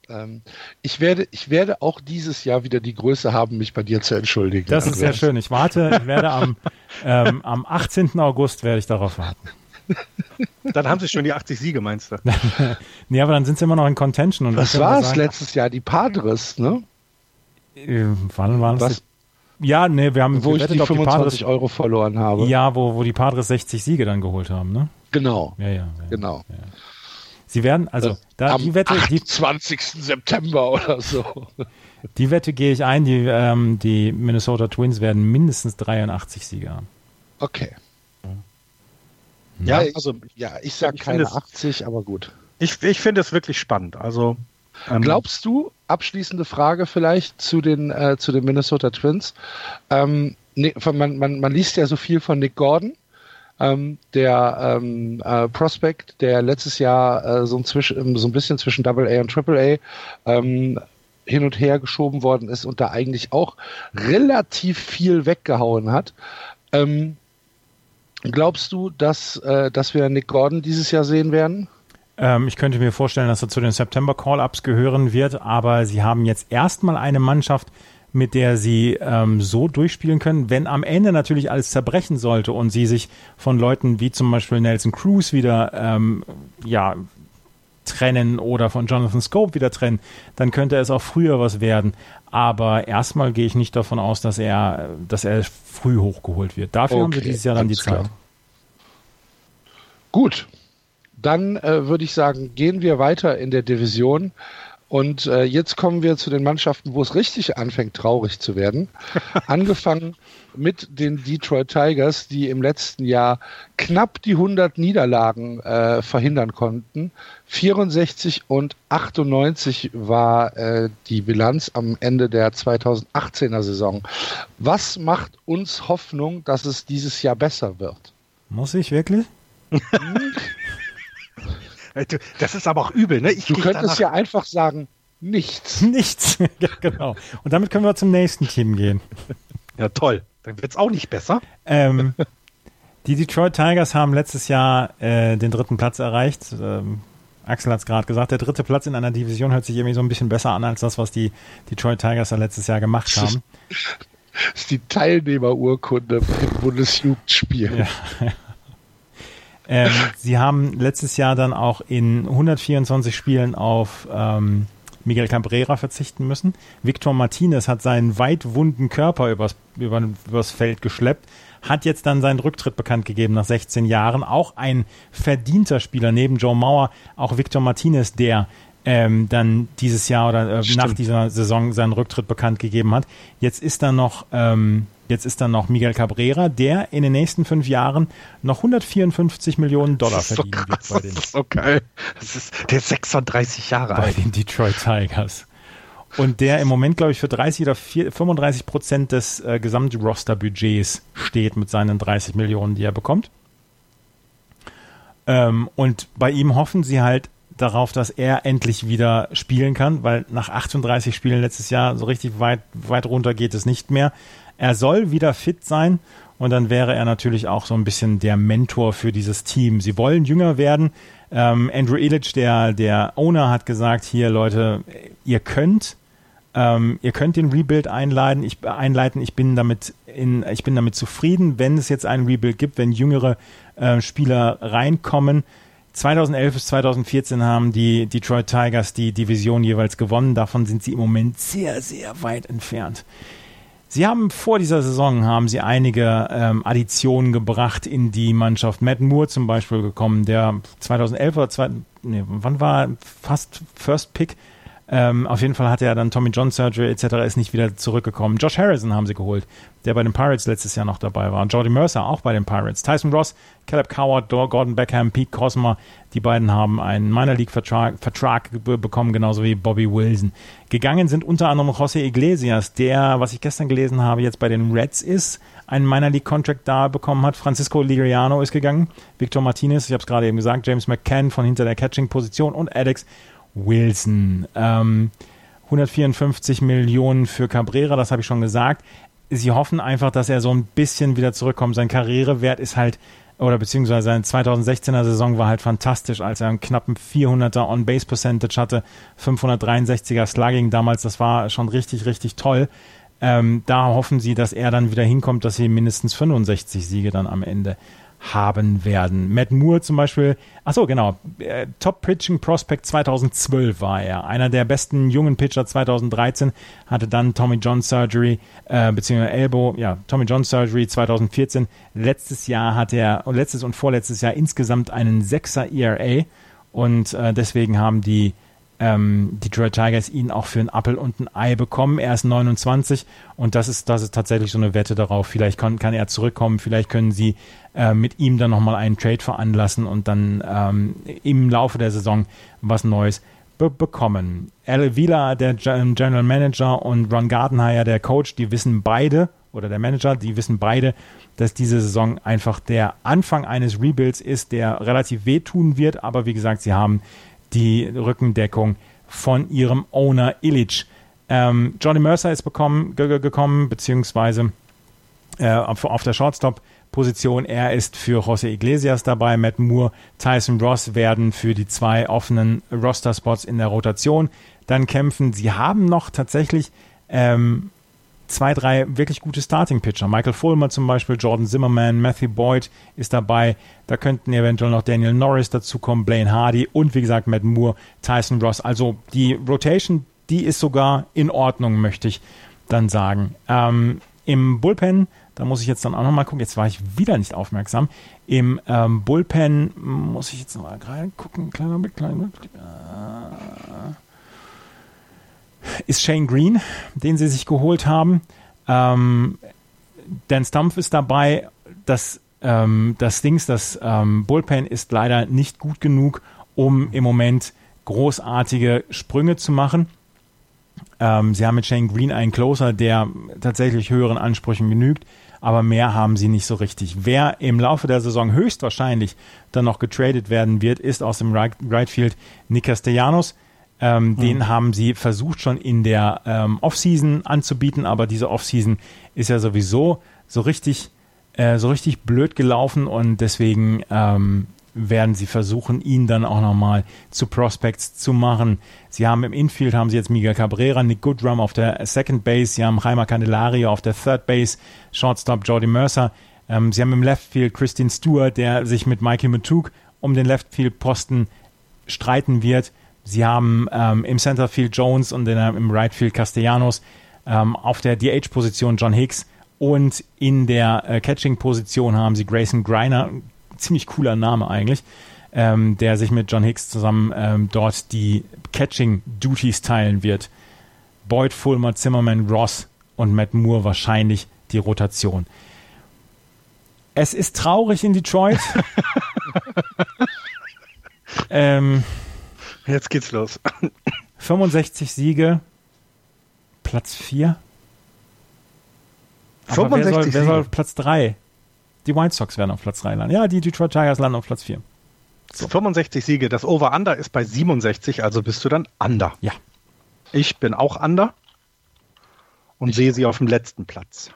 Ähm, ich, werde, ich werde auch dieses Jahr wieder die Größe haben, mich bei dir zu entschuldigen. Das ist sehr schön. Ich warte, ich werde am, ähm, am 18. August werde ich darauf warten. Dann haben sie schon die 80 Siege, meinst du? nee, aber dann sind sie immer noch in Contention. Und Was war es letztes Jahr? Die Padres, ne? Äh, wann waren das? Ja, nee, wir haben wo gewettet, ich die 25 die Padres, Euro verloren habe. Ja, wo, wo die Padres 60 Siege dann geholt haben, ne? Genau. Ja, ja. ja genau. Ja. Sie werden, also, da Am die Wette. Die 20. September oder so. Die Wette gehe ich ein, die, ähm, die Minnesota Twins werden mindestens 83 Siege haben. Okay. Ja, also, ja, ich sage keine es, 80, aber gut. Ich, ich finde es wirklich spannend. Also, ähm, Glaubst du, abschließende Frage vielleicht zu den, äh, zu den Minnesota Twins, ähm, nee, man, man, man liest ja so viel von Nick Gordon, ähm, der ähm, äh, Prospect, der letztes Jahr äh, so, ein zwischen, so ein bisschen zwischen Double A und Triple A ähm, hin und her geschoben worden ist und da eigentlich auch relativ viel weggehauen hat. Ähm, glaubst du, dass, äh, dass wir Nick Gordon dieses Jahr sehen werden? Ähm, ich könnte mir vorstellen, dass er zu den September Call-Ups gehören wird, aber sie haben jetzt erstmal eine Mannschaft, mit der sie ähm, so durchspielen können, wenn am Ende natürlich alles zerbrechen sollte und sie sich von Leuten wie zum Beispiel Nelson Cruz wieder ähm, ja, trennen oder von Jonathan Scope wieder trennen, dann könnte es auch früher was werden. Aber erstmal gehe ich nicht davon aus, dass er, dass er früh hochgeholt wird. Dafür okay, haben wir dieses Jahr dann die Zeit. Gut, dann äh, würde ich sagen, gehen wir weiter in der Division. Und äh, jetzt kommen wir zu den Mannschaften, wo es richtig anfängt, traurig zu werden. Angefangen mit den Detroit Tigers, die im letzten Jahr knapp die 100 Niederlagen äh, verhindern konnten. 64 und 98 war äh, die Bilanz am Ende der 2018er Saison. Was macht uns Hoffnung, dass es dieses Jahr besser wird? Muss ich wirklich? Das ist aber auch übel, ne? Ich du könntest danach... ja einfach sagen, nichts. Nichts, ja, genau. Und damit können wir zum nächsten Team gehen. Ja, toll. Dann wird es auch nicht besser. Ähm, die Detroit Tigers haben letztes Jahr äh, den dritten Platz erreicht. Ähm, Axel hat es gerade gesagt, der dritte Platz in einer Division hört sich irgendwie so ein bisschen besser an als das, was die Detroit Tigers da letztes Jahr gemacht haben. Das ist die Teilnehmerurkunde im Bundesjugendspiel. Ja. Ähm, sie haben letztes Jahr dann auch in 124 Spielen auf ähm, Miguel Cabrera verzichten müssen. Victor Martinez hat seinen weit wunden Körper übers, über, übers Feld geschleppt, hat jetzt dann seinen Rücktritt bekannt gegeben nach 16 Jahren. Auch ein verdienter Spieler neben Joe Mauer, auch Victor Martinez, der ähm, dann dieses Jahr oder äh, nach dieser Saison seinen Rücktritt bekannt gegeben hat. Jetzt ist da noch ähm, Jetzt ist dann noch Miguel Cabrera, der in den nächsten fünf Jahren noch 154 Millionen Dollar verdienen so wird bei den. Das ist so geil. Das ist, der ist 36 Jahre bei alt. Bei den Detroit Tigers. Und der im Moment, glaube ich, für 30 oder 4, 35 Prozent des äh, Gesamtroster-Budgets steht mit seinen 30 Millionen, die er bekommt. Ähm, und bei ihm hoffen sie halt darauf, dass er endlich wieder spielen kann, weil nach 38 Spielen letztes Jahr so richtig weit, weit runter geht es nicht mehr. Er soll wieder fit sein und dann wäre er natürlich auch so ein bisschen der Mentor für dieses Team. Sie wollen jünger werden. Ähm, Andrew Illich, der, der Owner, hat gesagt, hier Leute, ihr könnt, ähm, ihr könnt den Rebuild einleiten. Ich, einleiten. Ich bin damit in, ich bin damit zufrieden, wenn es jetzt einen Rebuild gibt, wenn jüngere äh, Spieler reinkommen. 2011 bis 2014 haben die Detroit Tigers die Division jeweils gewonnen. Davon sind sie im Moment sehr, sehr weit entfernt. Sie haben vor dieser Saison haben sie einige ähm, Additionen gebracht in die Mannschaft. Matt Moore zum Beispiel gekommen, der 2011 oder zwei, nee, wann war fast First Pick Ähm, auf jeden Fall hatte er dann Tommy John Surgery etc. ist nicht wieder zurückgekommen. Josh Harrison haben sie geholt, der bei den Pirates letztes Jahr noch dabei war. Jordy Mercer auch bei den Pirates. Tyson Ross, Caleb Coward, Gordon Beckham, Pete Cosma, die beiden haben einen Minor League Vertrag, Vertrag bekommen, genauso wie Bobby Wilson. Gegangen sind unter anderem José Iglesias, der, was ich gestern gelesen habe, jetzt bei den Reds ist, einen Minor League Contract da bekommen hat. Francisco Liriano ist gegangen, Victor Martinez, ich habe es gerade eben gesagt, James McCann von hinter der Catching-Position und Alex Wilson. Ähm, 154 Millionen für Cabrera, das habe ich schon gesagt. Sie hoffen einfach, dass er so ein bisschen wieder zurückkommt. Sein Karrierewert ist halt, oder beziehungsweise seine 2016er Saison war halt fantastisch, als er einen knappen 400er On-Base-Percentage hatte, 563er Slugging damals, das war schon richtig, richtig toll. Ähm, da hoffen sie, dass er dann wieder hinkommt, dass sie mindestens 65 Siege dann am Ende haben werden. Matt Moore zum Beispiel, ach so genau, äh, Top Pitching Prospect 2012 war er. Einer der besten jungen Pitcher 2013 hatte dann Tommy John Surgery, äh, beziehungsweise Elbow, ja, Tommy John Surgery 2014. Letztes Jahr hat er, letztes und vorletztes Jahr insgesamt einen 6er ERA und äh, deswegen haben die ähm, Detroit Tigers ihn auch für einen Appel und ein Ei bekommen. Er ist 29 und das ist, das ist tatsächlich so eine Wette darauf. Vielleicht kann, kann er zurückkommen, vielleicht können sie äh, mit ihm dann nochmal einen Trade veranlassen und dann ähm, im Laufe der Saison was Neues be bekommen. Al Vila, der General Manager und Ron Gardenhire, der Coach, die wissen beide, oder der Manager, die wissen beide, dass diese Saison einfach der Anfang eines Rebuilds ist, der relativ wehtun wird, aber wie gesagt, sie haben die Rückendeckung von ihrem Owner Illich. Ähm, Johnny Mercer ist bekommen, gekommen, beziehungsweise äh, auf, auf der Shortstop-Position. Er ist für José Iglesias dabei. Matt Moore, Tyson Ross werden für die zwei offenen Roster-Spots in der Rotation dann kämpfen. Sie haben noch tatsächlich ähm, zwei, drei wirklich gute Starting-Pitcher. Michael Fulmer zum Beispiel, Jordan Zimmerman, Matthew Boyd ist dabei. Da könnten eventuell noch Daniel Norris dazukommen, Blaine Hardy und wie gesagt Matt Moore, Tyson Ross. Also die Rotation, die ist sogar in Ordnung, möchte ich dann sagen. Ähm, Im Bullpen, da muss ich jetzt dann auch nochmal gucken, jetzt war ich wieder nicht aufmerksam. Im ähm, Bullpen muss ich jetzt nochmal gucken, kleiner Blick, kleiner. Äh, ist Shane Green, den sie sich geholt haben. Ähm, Dan Stumpf ist dabei. Das, ähm, das Dings, das ähm, Bullpen ist leider nicht gut genug, um im Moment großartige Sprünge zu machen. Ähm, sie haben mit Shane Green einen Closer, der tatsächlich höheren Ansprüchen genügt, aber mehr haben sie nicht so richtig. Wer im Laufe der Saison höchstwahrscheinlich dann noch getradet werden wird, ist aus dem right, right Field Nick Castellanos. Ähm, mhm. Den haben sie versucht schon in der ähm, Offseason anzubieten, aber diese Offseason ist ja sowieso so richtig, äh, so richtig blöd gelaufen und deswegen ähm, werden sie versuchen, ihn dann auch nochmal zu Prospects zu machen. Sie haben im Infield haben sie jetzt Miguel Cabrera, Nick Goodrum auf der Second Base, sie haben Jaime Candelario auf der Third Base, Shortstop Jordi Mercer. Ähm, sie haben im Left Field Christine Stewart, der sich mit Mikey Matuk um den Left Field Posten streiten wird. Sie haben ähm, im Centerfield Jones und in, im Right Field Castellanos, ähm, auf der DH-Position John Hicks und in der äh, Catching-Position haben sie Grayson Griner, ziemlich cooler Name eigentlich, ähm, der sich mit John Hicks zusammen ähm, dort die Catching-Duties teilen wird. Boyd, Fulmer, Zimmerman, Ross und Matt Moore wahrscheinlich die Rotation. Es ist traurig in Detroit. ähm, Jetzt geht's los. 65 Siege, Platz 4. 65 wer soll, Siege. wer soll auf Platz 3? Die White Sox werden auf Platz 3 landen. Ja, die Detroit Tigers landen auf Platz 4. So. 65 Siege. Das Over-Under ist bei 67, also bist du dann Under. Ja. Ich bin auch Under und ich sehe sie auf dem letzten Platz.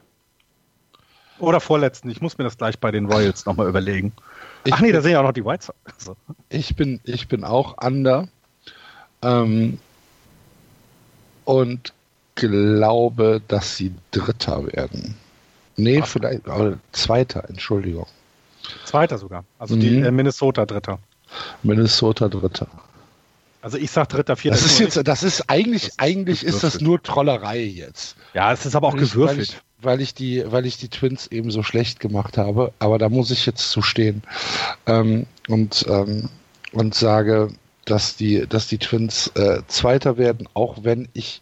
Oder vorletzten. Ich muss mir das gleich bei den Royals nochmal überlegen. Ich Ach nee, bin, da sehe ich auch noch die White Sox. So. ich bin, ich bin auch Under ähm, und glaube, dass sie Dritter werden. Nee, Ach. vielleicht äh, Zweiter, Entschuldigung. Zweiter sogar. Also die Mhm. äh, Minnesota Dritter. Minnesota Dritter. Also ich sag Dritter, Vierter. Das ist jetzt, das ist eigentlich, Das ist eigentlich ist das gewürfelt. nur Trollerei jetzt. ja, es ist aber auch Weil ich- gewürfelt. Weil ich, weil ich die, weil ich die Twins eben so schlecht gemacht habe, aber da muss ich jetzt zu stehen ähm, und ähm, und sage dass die, dass die Twins äh, Zweiter werden, auch wenn ich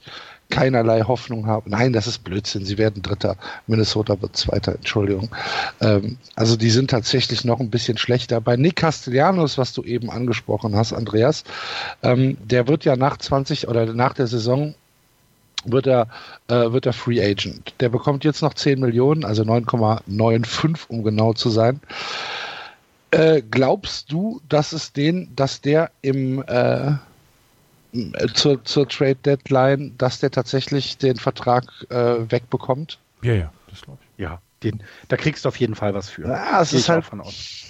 keinerlei Hoffnung habe. Nein, das ist Blödsinn. Sie werden Dritter. Minnesota wird Zweiter, Entschuldigung. Ähm, also die sind tatsächlich noch ein bisschen schlechter. Bei Nick Castellanos, was du eben angesprochen hast, Andreas, ähm, der wird ja nach 20 oder nach der Saison wird er, äh, wird er Free Agent. Der bekommt jetzt noch 10 Millionen, also 9,95, um genau zu sein. Äh, glaubst du, dass es den, dass der im äh, zur, zur Trade Deadline, dass der tatsächlich den Vertrag äh, wegbekommt? Ja, ja, das glaube ich. Ja, den, da kriegst du auf jeden Fall was für. Ja, es ist halt von aus.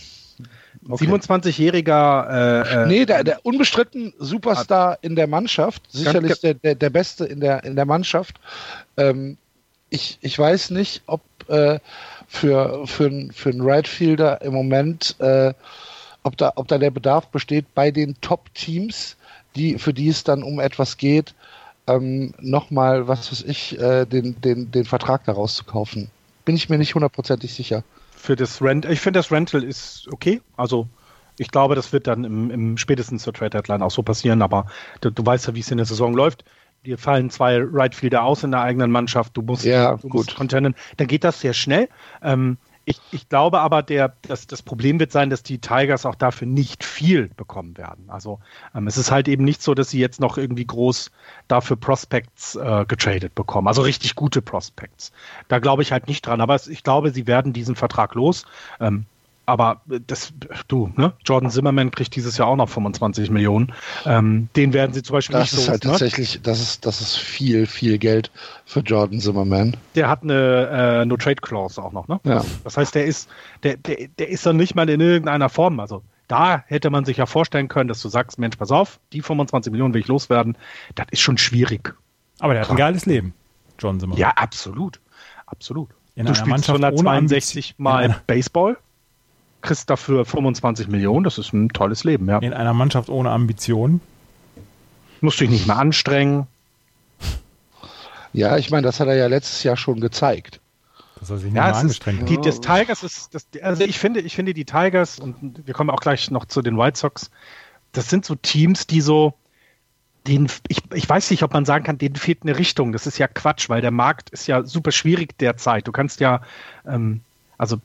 Okay. 27-jähriger. Äh, äh, nee, der, der unbestritten Superstar in der Mannschaft, sicherlich der, der, der Beste in der, in der Mannschaft. Ähm, ich, ich weiß nicht, ob äh, für, für, für einen Right Fielder im Moment, äh, ob, da, ob da der Bedarf besteht bei den Top-Teams, die, für die es dann um etwas geht, ähm, nochmal, was weiß ich, äh, den, den, den Vertrag daraus zu kaufen. Bin ich mir nicht hundertprozentig sicher für das Rent. Ich finde, das Rental ist okay. Also ich glaube, das wird dann im, im spätestens zur Trade Deadline auch so passieren. Aber du, du weißt ja, wie es in der Saison läuft. Dir fallen zwei Right Fielder aus in der eigenen Mannschaft. Du musst, ja, du gut. contenden. Dann geht das sehr schnell. Ähm, ich, ich, glaube aber, der, das, das Problem wird sein, dass die Tigers auch dafür nicht viel bekommen werden. Also ähm, es ist halt eben nicht so, dass sie jetzt noch irgendwie groß dafür Prospects äh, getradet bekommen. Also richtig gute Prospects. Da glaube ich halt nicht dran. Aber es, ich glaube, sie werden diesen Vertrag los. Ähm, aber das, du, ne? Jordan Zimmerman kriegt dieses Jahr auch noch 25 Millionen. Ähm, den werden sie zum Beispiel das nicht ist halt ne? tatsächlich, das ist, das ist viel, viel Geld für Jordan Zimmerman. Der hat eine äh, No Trade Clause auch noch, ne? Ja. Das heißt, der ist, der, der, der ist dann nicht mal in irgendeiner Form. Also da hätte man sich ja vorstellen können, dass du sagst, Mensch, pass auf, die 25 Millionen will ich loswerden. Das ist schon schwierig. Aber der hat ein geiles Leben, Jordan Zimmerman. Ja, absolut. Absolut. In du einer spielst Mannschaft 162 ohne Mal. Baseball, kriegst dafür 25 Millionen. Das ist ein tolles Leben, ja. In einer Mannschaft ohne Ambition. Musst dich nicht mehr anstrengen. Ja, ich meine, das hat er ja letztes Jahr schon gezeigt. Dass er sich nicht Ja, mehr angestrengt hat. die, das Tigers ist, das, also ich finde, ich finde die Tigers und wir kommen auch gleich noch zu den White Sox. Das sind so Teams, die so, denen, ich, ich weiß nicht, ob man sagen kann, denen fehlt eine Richtung. Das ist ja Quatsch, weil der Markt ist ja super schwierig derzeit. Du kannst ja, ähm, also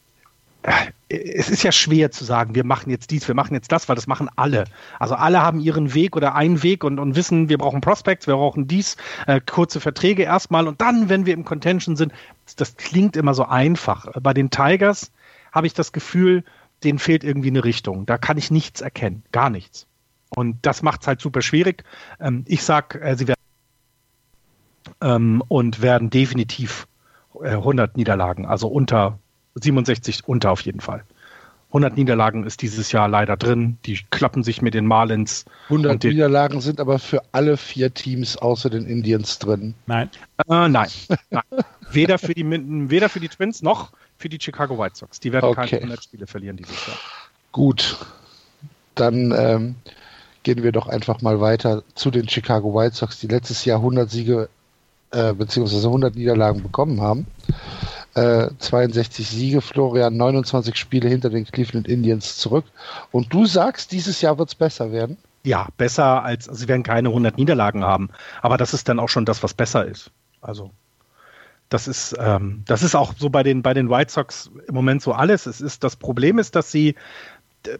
es ist ja schwer zu sagen, wir machen jetzt dies, wir machen jetzt das, weil das machen alle. Also alle haben ihren Weg oder einen Weg und, und wissen, wir brauchen Prospects, wir brauchen dies, äh, kurze Verträge erstmal und dann, wenn wir im Contention sind, das, klingt immer so einfach. Bei den Tigers habe ich das Gefühl, denen fehlt irgendwie eine Richtung. Da kann ich nichts erkennen, gar nichts. Und das macht es halt super schwierig. Ähm, ich sag, äh, sie werden ähm, und werden definitiv äh, 100 Niederlagen, also unter 67 unter auf jeden Fall. 100 Niederlagen ist dieses Jahr leider drin. Die klappen sich mit den Marlins. 100 Und die- Niederlagen sind aber für alle vier Teams außer den Indians drin. Nein. Äh, nein, nein. Weder für, die, weder für die Twins noch für die Chicago White Sox. Die werden Okay. keine 100 Spiele verlieren dieses Jahr. Gut, dann ähm, gehen wir doch einfach mal weiter zu den Chicago White Sox, die letztes Jahr 100 Siege äh, beziehungsweise 100 Niederlagen bekommen haben. Äh, 62 Siege, Florian, 29 Spiele hinter den Cleveland Indians zurück. Und du sagst, dieses Jahr wird es besser werden? Ja, besser als, also sie werden keine 100 Niederlagen haben. Aber das ist dann auch schon das, was besser ist. Also, das ist, ähm, das ist auch so bei den, bei den White Sox im Moment so alles. Es ist, das Problem ist, dass sie, d-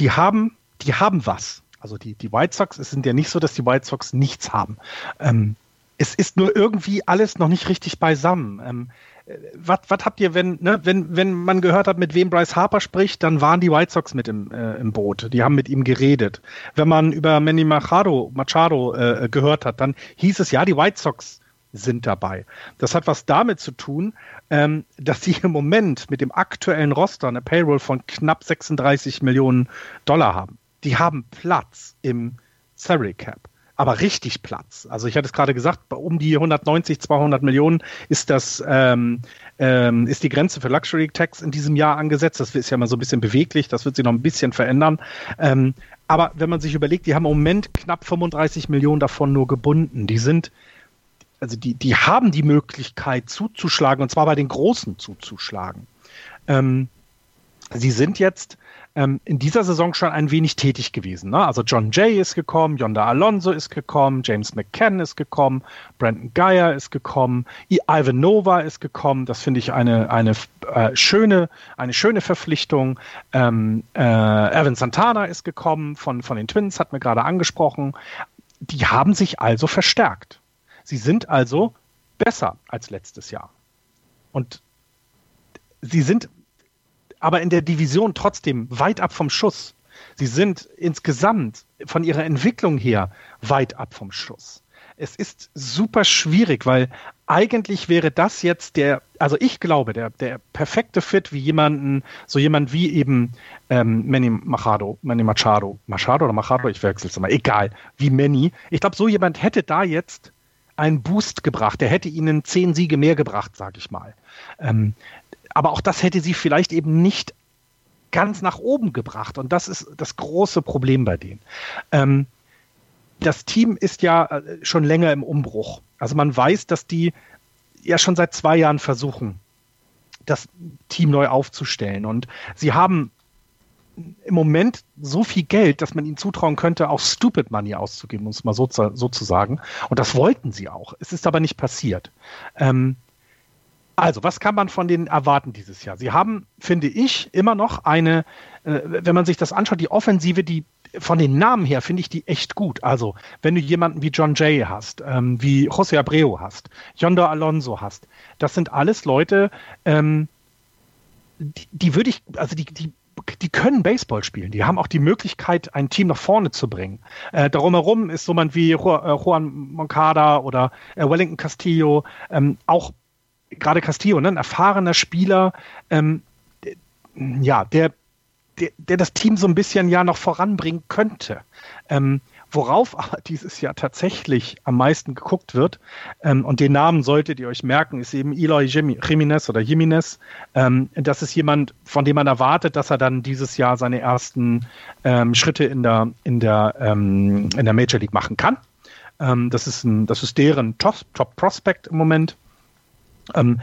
die haben, die haben was. Also die, die White Sox, es sind ja nicht so, dass die White Sox nichts haben. Ähm, es ist nur irgendwie alles noch nicht richtig beisammen. Ähm, was, habt ihr, wenn, ne, wenn, wenn man gehört hat, mit wem Bryce Harper spricht, dann waren die White Sox mit im, äh, im Boot. Die haben mit ihm geredet. Wenn man über Manny Machado, Machado äh, gehört hat, dann hieß es ja, die White Sox sind dabei. Das hat was damit zu tun, ähm, dass sie im Moment mit dem aktuellen Roster eine Payroll von knapp 36 Millionen Dollar haben. Die haben Platz im Salary Cap aber richtig Platz. Also ich hatte es gerade gesagt, um die 190, 200 Millionen ist das ähm, ähm, ist die Grenze für Luxury Tax in diesem Jahr angesetzt. Das ist ja mal so ein bisschen beweglich, das wird sich noch ein bisschen verändern. Ähm, aber wenn man sich überlegt, die haben im Moment knapp 35 Millionen davon nur gebunden. Die sind also die, die haben die Möglichkeit zuzuschlagen, und zwar bei den Großen zuzuschlagen. Ähm, sie sind jetzt ähm, in dieser Saison schon ein wenig tätig gewesen. Ne? Also John Jay ist gekommen, Yonda Alonso ist gekommen, James McCann ist gekommen, Brandon Geyer ist gekommen, Ivan Nova ist gekommen. Das finde ich eine, eine äh, schöne, eine schöne Verpflichtung. Ähm, äh, Evan Santana ist gekommen von, von den Twins, hat mir gerade angesprochen. Die haben sich also verstärkt. Sie sind also besser als letztes Jahr. Und sie sind aber in der Division trotzdem weit ab vom Schuss. Sie sind insgesamt von ihrer Entwicklung her weit ab vom Schuss. Es ist super schwierig, weil eigentlich wäre das jetzt der, also ich glaube, der, der perfekte Fit wie jemanden, so jemand wie eben ähm, Manny Machado, Manny Machado, Machado oder Machado, ich wechsle es mal, egal, wie Manny. Ich glaube, so jemand hätte da jetzt einen Boost gebracht. Der hätte ihnen zehn Siege mehr gebracht, sage ich mal. Ähm, aber auch das hätte sie vielleicht eben nicht ganz nach oben gebracht. Und das ist das große Problem bei denen. Ähm, das Team ist ja äh, schon länger im Umbruch. Also man weiß, dass die ja schon seit zwei Jahren versuchen, das Team neu aufzustellen. Und sie haben im Moment so viel Geld, dass man ihnen zutrauen könnte, auch Stupid Money auszugeben, um es mal so, so zu sagen. Und das wollten sie auch. Es ist aber nicht passiert. Ähm, also, was kann man von denen erwarten dieses Jahr? Sie haben, finde ich, immer noch eine, äh, wenn man sich das anschaut, die Offensive, die von den Namen her finde ich die echt gut. Also, wenn du jemanden wie John Jay hast, ähm, wie José Abreu hast, Yonder Alonso hast, das sind alles Leute, ähm, die, die würde ich, also die, die die können Baseball spielen. Die haben auch die Möglichkeit, ein Team nach vorne zu bringen. Äh, darum herum ist so jemand wie äh, Juan Moncada oder äh, Wellington Castillo ähm, auch gerade Castillo, ne, ein erfahrener Spieler, ähm, ja, der, der, der das Team so ein bisschen ja noch voranbringen könnte. Ähm, worauf aber dieses Jahr tatsächlich am meisten geguckt wird, ähm, und den Namen solltet ihr euch merken, ist eben Eloy Jimenez oder Jimenez. Ähm, das ist jemand, von dem man erwartet, dass er dann dieses Jahr seine ersten ähm, Schritte in der, in, der, ähm, in der Major League machen kann. Ähm, das, ist ein, das ist deren Top, Top im Moment. Ähm,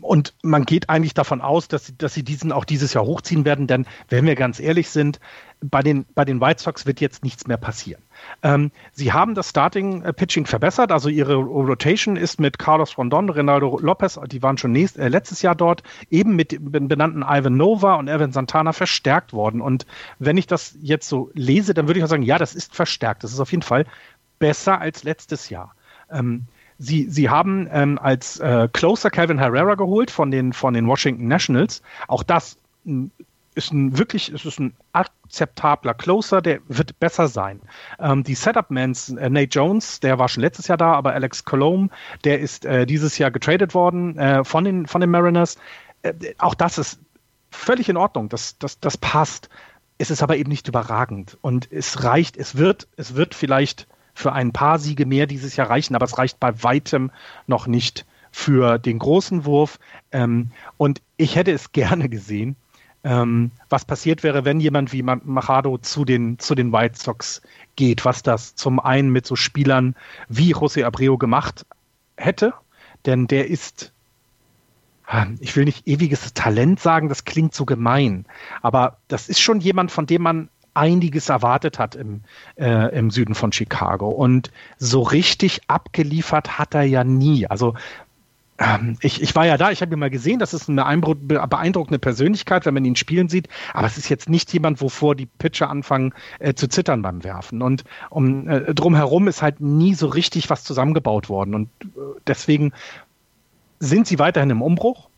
und man geht eigentlich davon aus, dass sie, dass sie diesen auch dieses Jahr hochziehen werden, denn wenn wir ganz ehrlich sind, bei den, bei den White Sox wird jetzt nichts mehr passieren. Ähm, sie haben das Starting äh, Pitching verbessert, also ihre Rotation ist mit Carlos Rondon, Ronaldo Lopez, die waren schon nächst, äh, letztes Jahr dort, eben mit dem benannten Ivan Nova und Evan Santana verstärkt worden. Und wenn ich das jetzt so lese, dann würde ich auch sagen, ja, das ist verstärkt. Das ist auf jeden Fall besser als letztes Jahr. Ähm, Sie, sie haben ähm, als äh, Closer Calvin Herrera geholt von den, von den Washington Nationals. Auch das ist ein wirklich, es ist ein akzeptabler Closer, der wird besser sein. Ähm, die Setup-Mans, äh, Nate Jones, der war schon letztes Jahr da, aber Alex Colomb, der ist äh, dieses Jahr getradet worden äh, von, den, von den Mariners. Äh, auch das ist völlig in Ordnung, das, das, das passt. Es ist aber eben nicht überragend und es reicht, es wird, es wird vielleicht für ein paar Siege mehr dieses Jahr reichen, aber es reicht bei weitem noch nicht für den großen Wurf. Ähm, und ich hätte es gerne gesehen, ähm, was passiert wäre, wenn jemand wie Machado zu den, zu den White Sox geht, was das zum einen mit so Spielern wie José Abreu gemacht hätte, denn der ist ähm, ich will nicht ewiges Talent sagen, das klingt so gemein, aber das ist schon jemand, von dem man einiges erwartet hat im, äh, im Süden von Chicago. Und so richtig abgeliefert hat er ja nie. Also ähm, ich, ich war ja da, ich habe ihn mal gesehen, das ist eine beeindruckende Persönlichkeit, wenn man ihn spielen sieht, aber es ist jetzt nicht jemand, wovor die Pitcher anfangen äh, zu zittern beim Werfen. Und um, äh, drumherum ist halt nie so richtig was zusammengebaut worden. Und äh, deswegen sind sie weiterhin im Umbruch.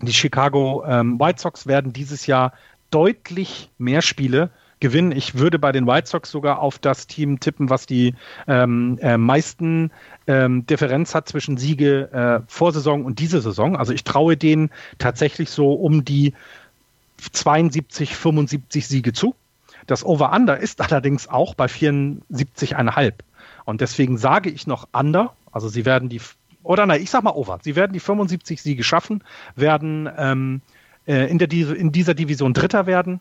Die Chicago ähm, White Sox werden dieses Jahr deutlich mehr Spiele gewinnen. Ich würde bei den White Sox sogar auf das Team tippen, was die ähm, äh, meisten ähm, Differenz hat zwischen Siege äh, Vorsaison und diese Saison. Also ich traue denen tatsächlich so um die 72, 75 Siege zu. Das Over-Under ist allerdings auch bei 74,5. Und deswegen sage ich noch Under. Also sie werden die, oder nein, ich sag mal Over. Sie werden die 75 Siege schaffen, werden ähm, äh, in, der, in dieser Division Dritter werden.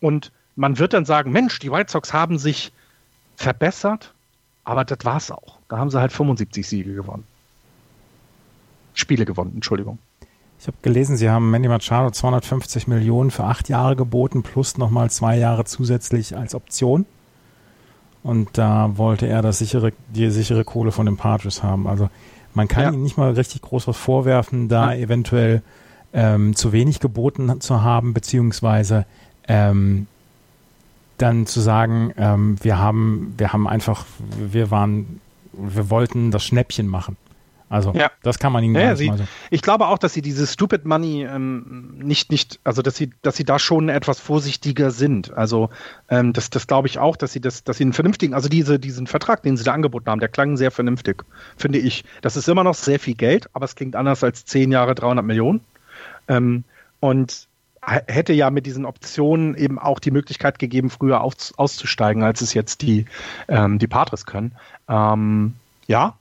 Und man wird dann sagen, Mensch, die White Sox haben sich verbessert, aber das war's auch. Da haben sie halt 75 Siege gewonnen. Spiele gewonnen, Entschuldigung. Ich habe gelesen, Sie haben Manny Machado 250 Millionen für acht Jahre geboten, plus nochmal zwei Jahre zusätzlich als Option. Und da wollte er das sichere, die sichere Kohle von den Padres haben. Also man kann ja. ihm nicht mal richtig groß was vorwerfen, da ja. eventuell ähm, zu wenig geboten zu haben, beziehungsweise ähm, dann zu sagen, ähm, wir haben, wir haben einfach, wir waren, wir wollten das Schnäppchen machen. Also ja. das kann man ihnen ja, sie, mal so. Ich glaube auch, dass sie dieses Stupid Money ähm, nicht, nicht, also dass sie, dass sie da schon etwas vorsichtiger sind. Also ähm, das, das glaube ich auch, dass sie das, dass sie einen vernünftigen, also diese, diesen Vertrag, den sie da angeboten haben, der klang sehr vernünftig, finde ich. Das ist immer noch sehr viel Geld, aber es klingt anders als zehn Jahre 300 Millionen. Ähm, und hätte ja mit diesen Optionen eben auch die Möglichkeit gegeben, früher aus, auszusteigen, als es jetzt die, ähm, die Patres können. Ähm, ja,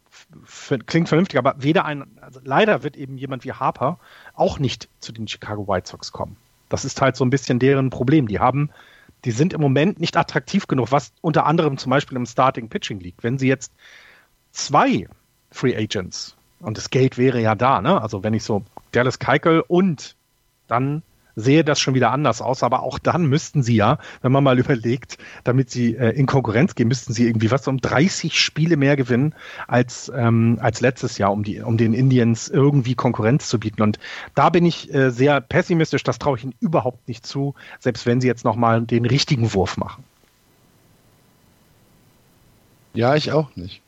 klingt vernünftig, aber weder ein, also leider wird eben jemand wie Harper auch nicht zu den Chicago White Sox kommen. Das ist halt so ein bisschen deren Problem. Die haben, die sind im Moment nicht attraktiv genug, was unter anderem zum Beispiel im Starting Pitching liegt. Wenn sie jetzt zwei Free Agents und das Geld wäre ja da, ne? Also wenn ich so Dallas Keuchel und dann sehe das schon wieder anders aus. Aber auch dann müssten sie ja, wenn man mal überlegt, damit sie äh, in Konkurrenz gehen, müssten sie irgendwie was um 30 Spiele mehr gewinnen als, ähm, als letztes Jahr, um, die, um den Indians irgendwie Konkurrenz zu bieten. Und da bin ich äh, sehr pessimistisch. Das traue ich ihnen überhaupt nicht zu, selbst wenn sie jetzt nochmal den richtigen Wurf machen. Ja, ich auch nicht.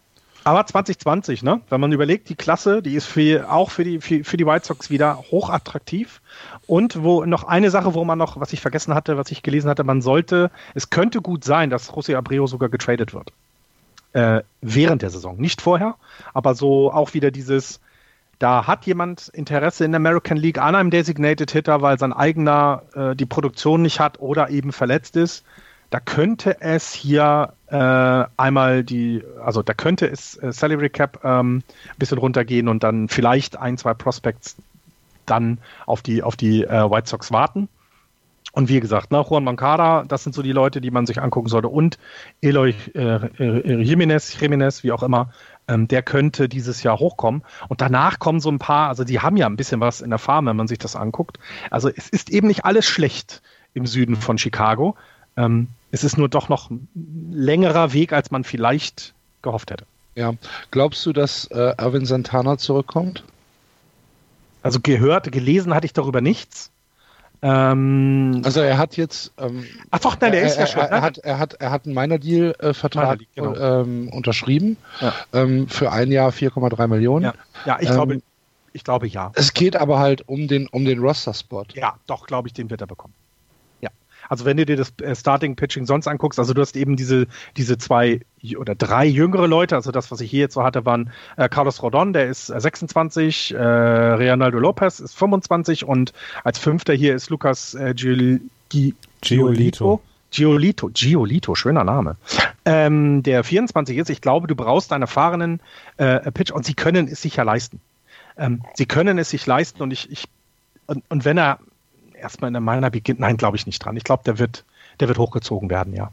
Aber 2020, ne? Wenn man überlegt, die Klasse, die ist für, auch für die, für, für die White Sox wieder hochattraktiv. Und wo noch eine Sache, wo man noch, was ich vergessen hatte, was ich gelesen hatte, man sollte, es könnte gut sein, dass José Abreu sogar getradet wird. Äh, während der Saison. Nicht vorher, aber so auch wieder dieses, da hat jemand Interesse in der American League an einem Designated Hitter, weil sein eigener äh, die Produktion nicht hat oder eben verletzt ist da könnte es hier äh, einmal die, also da könnte es äh, Salary Cap ähm, ein bisschen runtergehen und dann vielleicht ein, zwei Prospects dann auf die, auf die äh, White Sox warten. Und wie gesagt, ne, Juan Mancada, das sind so die Leute, die man sich angucken sollte. Und Eloy äh Jimenez, Jimenez, wie auch immer, ähm, der könnte dieses Jahr hochkommen. Und danach kommen so ein paar, also die haben ja ein bisschen was in der Farm, wenn man sich das anguckt. Also es ist eben nicht alles schlecht im Süden von Chicago. Ähm, es ist nur doch noch ein längerer Weg, als man vielleicht gehofft hätte. Ja, glaubst du, dass äh, Erwin Santana zurückkommt? Also gehört, gelesen hatte ich darüber nichts. Ähm, also er hat jetzt. Ähm, Ach doch, nein, der er, ist ja schon. Er, er, hat, er, hat, er hat einen Minor Deal äh, genau. ähm, unterschrieben ja. ähm, für ein Jahr 4,3 Millionen. Ja, ja ich glaube, ähm, ich glaube ja. Es geht aber halt um den um den Roster Spot. Ja, doch, glaube ich, den wird er bekommen. Also wenn du dir das äh, Starting Pitching sonst anguckst, also du hast eben diese, diese zwei oder drei jüngere Leute, also das, was ich hier jetzt so hatte, waren äh, Carlos Rodon, der ist 26, äh, Reynaldo Lopez ist 25 und als Fünfter hier ist Lucas äh, Giolito. Giolito, Giolito, schöner Name. Ähm, der 24 ist, ich glaube, du brauchst einen erfahrenen äh, Pitch und sie können es sich ja leisten. Ähm, sie können es sich leisten und ich, ich und, und wenn er erstmal in der Minor beginnt, nein, glaube ich nicht dran. Ich glaube, der wird, der wird hochgezogen werden, ja.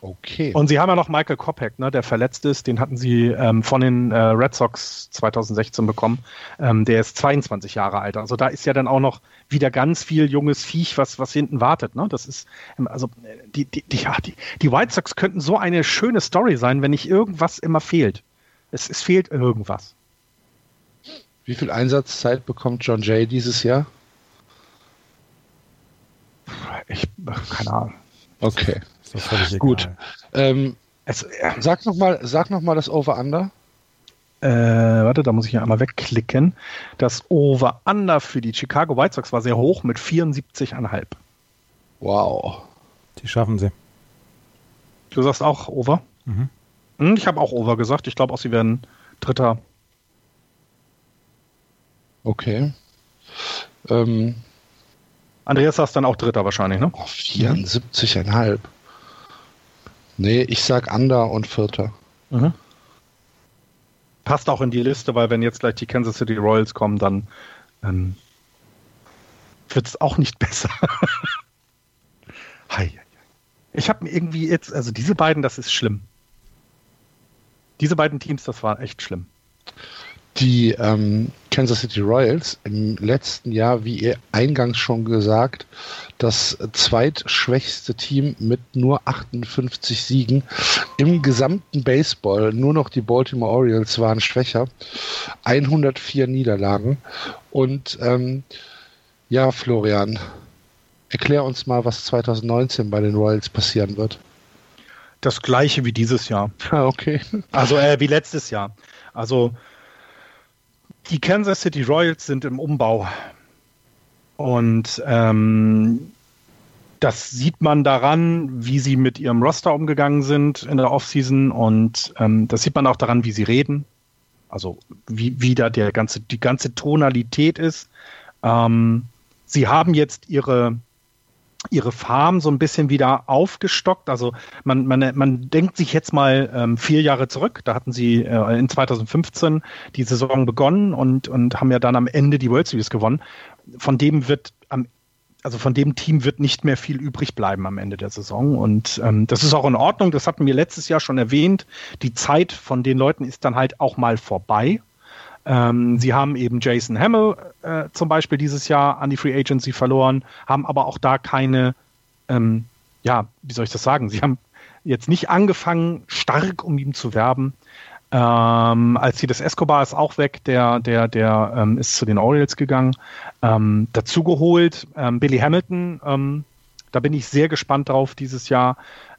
Okay. Und sie haben ja noch Michael Kopek, ne, der verletzt ist. Den hatten sie ähm, von den äh, Red Sox 2016 bekommen. Ähm, der ist 22 Jahre alt. Also da ist ja dann auch noch wieder ganz viel junges Viech, was, was hinten wartet. Ne? Das ist, ähm, also die, die, die, ja, die, die White Sox könnten so eine schöne Story sein, wenn nicht irgendwas immer fehlt. Es, es fehlt irgendwas. Wie viel Einsatzzeit bekommt John Jay dieses Jahr? Ich, keine Ahnung. Okay. Gut. Ähm, es, äh, sag nochmal noch das Over-Under. Äh, warte, da muss ich ja einmal wegklicken. Das Over-Under für die Chicago White Sox war sehr hoch mit 74,5. Wow. Die schaffen sie. Du sagst auch Over? Mhm. Hm, ich habe auch Over gesagt. Ich glaube auch, sie werden Dritter Okay. Ähm, Andreas sagst dann auch Dritter wahrscheinlich, ne? Oh, 74,5. Nee, ich sag Under und Vierter. Mhm. Passt auch in die Liste, weil wenn jetzt gleich die Kansas City Royals kommen, dann ähm, wird es auch nicht besser. Hi. Ich habe mir irgendwie jetzt, also diese beiden, das ist schlimm. Diese beiden Teams, das war echt schlimm. Die ähm, Kansas City Royals im letzten Jahr, wie ihr eingangs schon gesagt, das zweitschwächste Team mit nur 58 Siegen. Im gesamten Baseball nur noch die Baltimore Orioles waren schwächer. 104 Niederlagen. Und ähm, ja, Florian, erklär uns mal, was 2019 bei den Royals passieren wird. Das gleiche wie dieses Jahr. Ah, okay. Also äh, wie letztes Jahr. Also die Kansas City Royals sind im Umbau. Und ähm, das sieht man daran, wie sie mit ihrem Roster umgegangen sind in der Offseason. Und ähm, das sieht man auch daran, wie sie reden. Also wie, wie da der ganze, die ganze Tonalität ist. Ähm, sie haben jetzt ihre ihre Farm so ein bisschen wieder aufgestockt. Also man, man, man denkt sich jetzt mal ähm, vier Jahre zurück. Da hatten sie äh, in 2015 die Saison begonnen und, und haben ja dann am Ende die World Series gewonnen. Von dem wird am also von dem Team wird nicht mehr viel übrig bleiben am Ende der Saison. Und ähm, das ist auch in Ordnung. Das hatten wir letztes Jahr schon erwähnt. Die Zeit von den Leuten ist dann halt auch mal vorbei. Ähm, sie haben eben Jason Hamill äh, zum Beispiel dieses Jahr an die Free Agency verloren, haben aber auch da keine, ähm, ja, wie soll ich das sagen? Sie haben jetzt nicht angefangen, stark um ihn zu werben. Ähm, Alcides Escobar ist auch weg, der, der, der ähm, ist zu den Orioles gegangen. Ähm, dazu geholt ähm, Billy Hamilton, ähm, da bin ich sehr gespannt drauf dieses Jahr.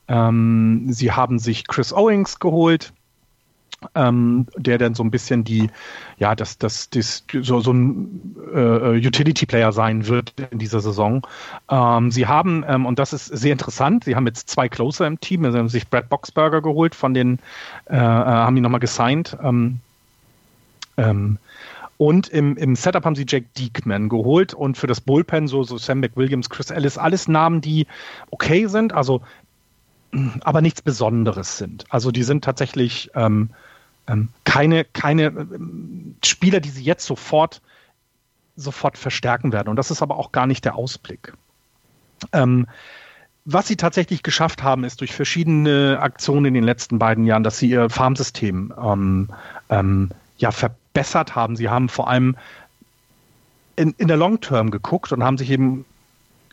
Ähm, sie haben sich Chris Owings geholt, ähm, der dann so ein bisschen die, ja, das, das, das so, so ein äh, Utility-Player sein wird in dieser Saison. Ähm, sie haben, ähm, und das ist sehr interessant, sie haben jetzt zwei Closer im Team, sie haben sich Brad Boxberger geholt, von den, äh, äh haben ihn nochmal gesigned. Ähm, ähm, und im, im Setup haben sie Jake Diekman geholt und für das Bullpen so, so Sam McWilliams, Chris Ellis, alles Namen, die okay sind, also aber nichts Besonderes sind. Also die sind tatsächlich ähm, ähm, keine, keine ähm, Spieler, die sie jetzt sofort, sofort verstärken werden. Und das ist aber auch gar nicht der Ausblick. Ähm, was sie tatsächlich geschafft haben, ist durch verschiedene Aktionen in den letzten beiden Jahren, dass sie ihr Farmsystem ähm, ähm, ja verbessert haben. Sie haben vor allem in, in der Long Term geguckt und haben sich eben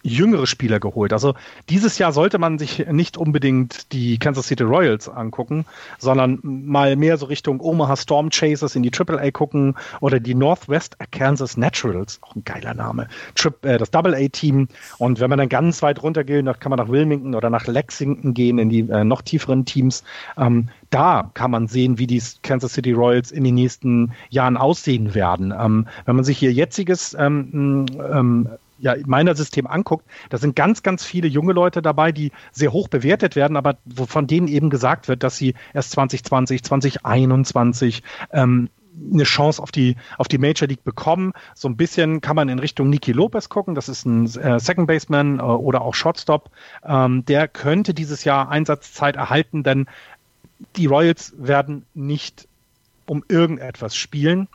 jüngere Spieler geholt. Also dieses Jahr sollte man sich nicht unbedingt die Kansas City Royals angucken, sondern mal mehr so Richtung Omaha Storm Chasers in die AAA gucken oder die Northwest Kansas Naturals, auch ein geiler Name, Trip, äh, das Double A Team. Und wenn man dann ganz weit runter geht, dann kann man nach Wilmington oder nach Lexington gehen in die äh, noch tieferen Teams. Ähm, da kann man sehen, wie die Kansas City Royals in den nächsten Jahren aussehen werden. Ähm, wenn man sich ihr jetziges ähm, ähm, ja, meiner System anguckt, da sind ganz, ganz viele junge Leute dabei, die sehr hoch bewertet werden, aber von denen eben gesagt wird, dass sie erst 2020, 2021 ähm, eine Chance auf die, auf die Major League bekommen. So ein bisschen kann man in Richtung Niki Lopez gucken. Das ist ein äh, Second Baseman äh, oder auch Shortstop. Ähm, der könnte dieses Jahr Einsatzzeit erhalten, denn die Royals werden nicht um irgendetwas spielen.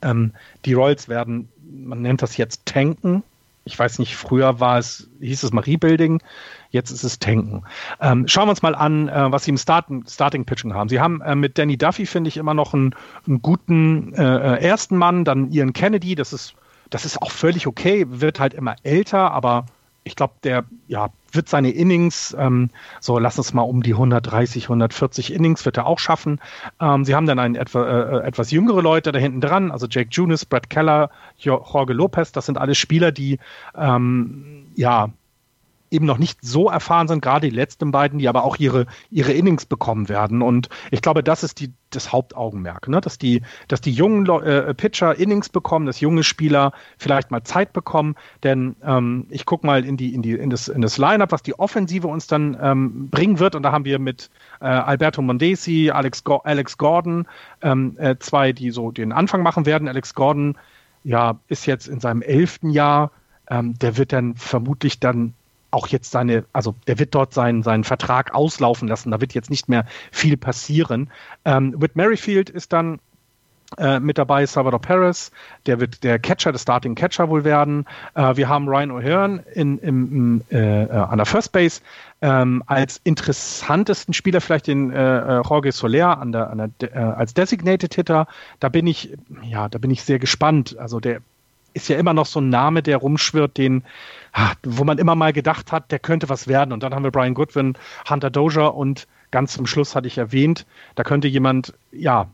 Ähm, die Royals werden, man nennt das jetzt tanken. Ich weiß nicht, früher war es, hieß es mal Rebuilding, jetzt ist es Tanken. Ähm, schauen wir uns mal an, äh, was sie im Starting, Starting Pitching haben. Sie haben äh, mit Danny Duffy, finde ich, immer noch einen, einen guten äh, äh, ersten Mann, dann Ian Kennedy, das ist, das ist auch völlig okay, wird halt immer älter, aber ich glaube, der ja, wird seine Innings, ähm, so lass uns mal um die 130, 140 Innings, wird er auch schaffen. Ähm, sie haben dann einen etwa, äh, etwas jüngere Leute da hinten dran, also Jake Junis, Brad Keller, Jorge Lopez, das sind alles Spieler, die ähm, ja eben noch nicht so erfahren sind, gerade die letzten beiden, die aber auch ihre, ihre Innings bekommen werden. Und ich glaube, das ist die, das Hauptaugenmerk, ne? dass, die, dass die jungen äh, Pitcher Innings bekommen, dass junge Spieler vielleicht mal Zeit bekommen. Denn ähm, ich gucke mal in, die, in, die, in das, in das Line-Up, was die Offensive uns dann ähm, bringen wird. Und da haben wir mit äh, Alberto Mondesi, Alex, Go Alex Gordon, ähm, äh, zwei, die so den Anfang machen werden. Alex Gordon ja, ist jetzt in seinem elften Jahr. Ähm, der wird dann vermutlich dann auch jetzt seine, also der wird dort seinen, seinen Vertrag auslaufen lassen. Da wird jetzt nicht mehr viel passieren. Ähm, Whit Merrifield ist dann äh, mit dabei, Salvador Perez, der wird der Catcher, der Starting Catcher wohl werden. Äh, wir haben Ryan O'Hearn in, im, äh, an der First Base ähm, als interessantesten Spieler vielleicht den äh, äh, Jorge Soler an der, an der, äh, als Designated Hitter. Da bin ich, ja, da bin ich sehr gespannt. Also der ist ja immer noch so ein Name, der rumschwirrt, den, wo man immer mal gedacht hat, der könnte was werden. Und dann haben wir Brian Goodwin, Hunter Dozier und ganz zum Schluss hatte ich erwähnt, da könnte jemand, ja,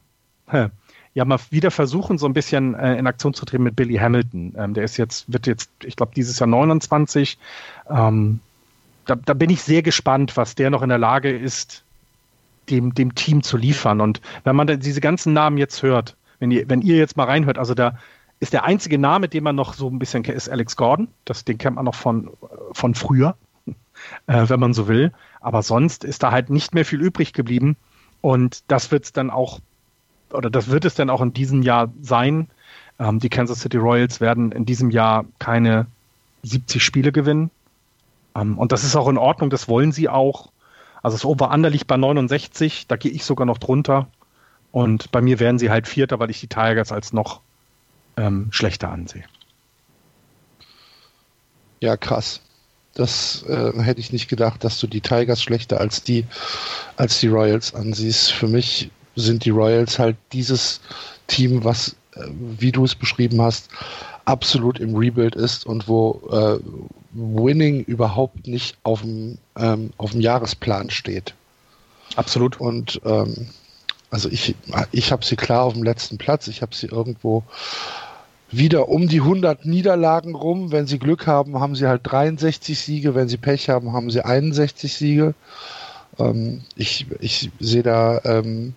ja mal wieder versuchen, so ein bisschen äh, in Aktion zu treten mit Billy Hamilton. Ähm, der ist jetzt, wird jetzt, ich glaube, dieses Jahr 29. Ähm, da, da bin ich sehr gespannt, was der noch in der Lage ist, dem, dem Team zu liefern. Und wenn man diese ganzen Namen jetzt hört, wenn ihr, wenn ihr jetzt mal reinhört, also da ist der einzige Name, den man noch so ein bisschen kennt, ist Alex Gordon. Das, den kennt man noch von, von früher, äh, wenn man so will. Aber sonst ist da halt nicht mehr viel übrig geblieben. Und das wird es dann auch oder das wird es dann auch in diesem Jahr sein. Ähm, die Kansas City Royals werden in diesem Jahr keine 70 Spiele gewinnen. Ähm, und das ist auch in Ordnung, das wollen sie auch. Also das Over-Under liegt bei 69, da gehe ich sogar noch drunter. Und bei mir werden sie halt Vierter, weil ich die Tigers als noch ähm, schlechter ansehe. Ja, krass. Das äh, hätte ich nicht gedacht, dass du die Tigers schlechter als die, als die Royals ansiehst. Für mich sind die Royals halt dieses Team, was, äh, wie du es beschrieben hast, absolut im Rebuild ist und wo äh, Winning überhaupt nicht auf dem, ähm, auf dem Jahresplan steht. Absolut. Und ähm, also ich, ich habe sie klar auf dem letzten Platz. Ich habe sie irgendwo wieder um die 100 Niederlagen rum. Wenn sie Glück haben, haben sie halt 63 Siege. Wenn sie Pech haben, haben sie 61 Siege. Ähm, ich, ich sehe da ähm,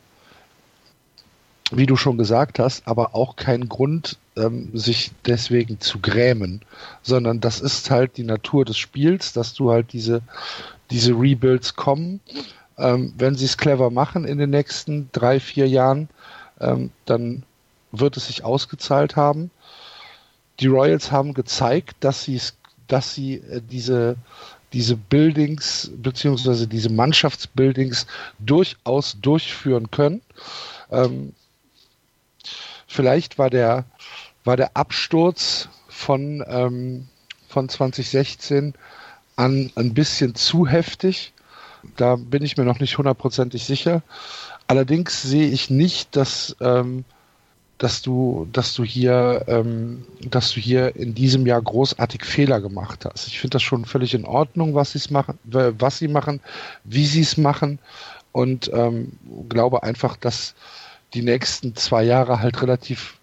wie du schon gesagt hast, aber auch kein Grund, ähm, sich deswegen zu grämen, sondern das ist halt die Natur des Spiels, dass du halt diese, diese Rebuilds kommen. Ähm, wenn sie es clever machen in den nächsten drei, vier Jahren, ähm, dann wird es sich ausgezahlt haben. Die Royals haben gezeigt, dass sie dass sie äh, diese diese Buildings beziehungsweise diese Mannschaftsbuildings durchaus durchführen können. Ähm, Vielleicht war der, war der Absturz von, ähm, von 2016 an ein bisschen zu heftig. Da bin ich mir noch nicht hundertprozentig sicher. Allerdings sehe ich nicht, dass, ähm, dass du, dass du hier, ähm, dass du hier in diesem Jahr großartig Fehler gemacht hast. Ich finde das schon völlig in Ordnung, was sie machen, was sie machen, wie sie es machen und ähm, glaube einfach, dass die nächsten zwei Jahre halt relativ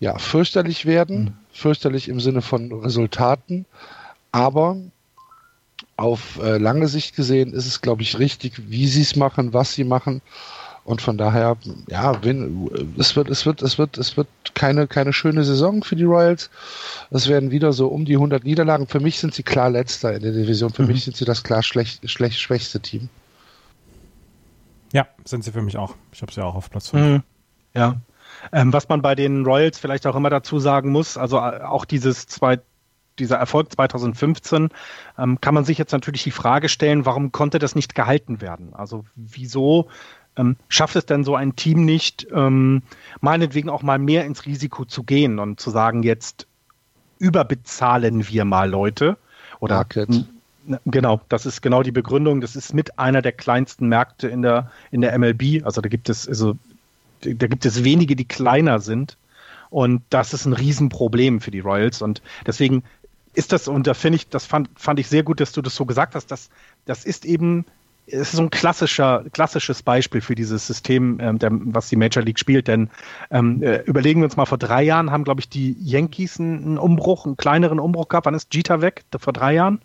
ja, fürchterlich werden. Mhm. Fürchterlich im Sinne von Resultaten. Aber auf äh, lange Sicht gesehen ist es, glaube ich, richtig, wie sie es machen, was sie machen. Und von daher, ja, wenn, es wird, es wird, es wird, es wird keine, keine schöne Saison für die Royals. Es werden wieder so um die 100 Niederlagen. Für mich sind sie klar letzter in der Division. Für mhm. mich sind sie das klar schlecht, schlecht, schwächste Team. Ja, sind sie für mich auch. Ich habe sie auch auf Platz 5. Mhm. Ja. Ähm, was man bei den Royals vielleicht auch immer dazu sagen muss, also äh, auch dieses zwei, dieser Erfolg 2015, ähm, kann man sich jetzt natürlich die Frage stellen, warum konnte das nicht gehalten werden? Also wieso ähm, schafft es denn so ein Team nicht, ähm, meinetwegen auch mal mehr ins Risiko zu gehen und zu sagen, jetzt überbezahlen wir mal Leute oder Market. Genau, das ist genau die Begründung. Das ist mit einer der kleinsten Märkte in der, in der MLB. Also da gibt es, also, da gibt es wenige, die kleiner sind. Und das ist ein Riesenproblem für die Royals. Und deswegen ist das, und da finde ich, das fand, fand ich sehr gut, dass du das so gesagt hast, dass das ist eben, es ist so ein klassischer, klassisches Beispiel für dieses System, ähm, der, was die Major League spielt. Denn ähm, äh, überlegen wir uns mal, vor drei Jahren haben, glaube ich, die Yankees einen, Umbruch, einen kleineren Umbruch gehabt. Wann ist Jeter weg? Vor drei Jahren?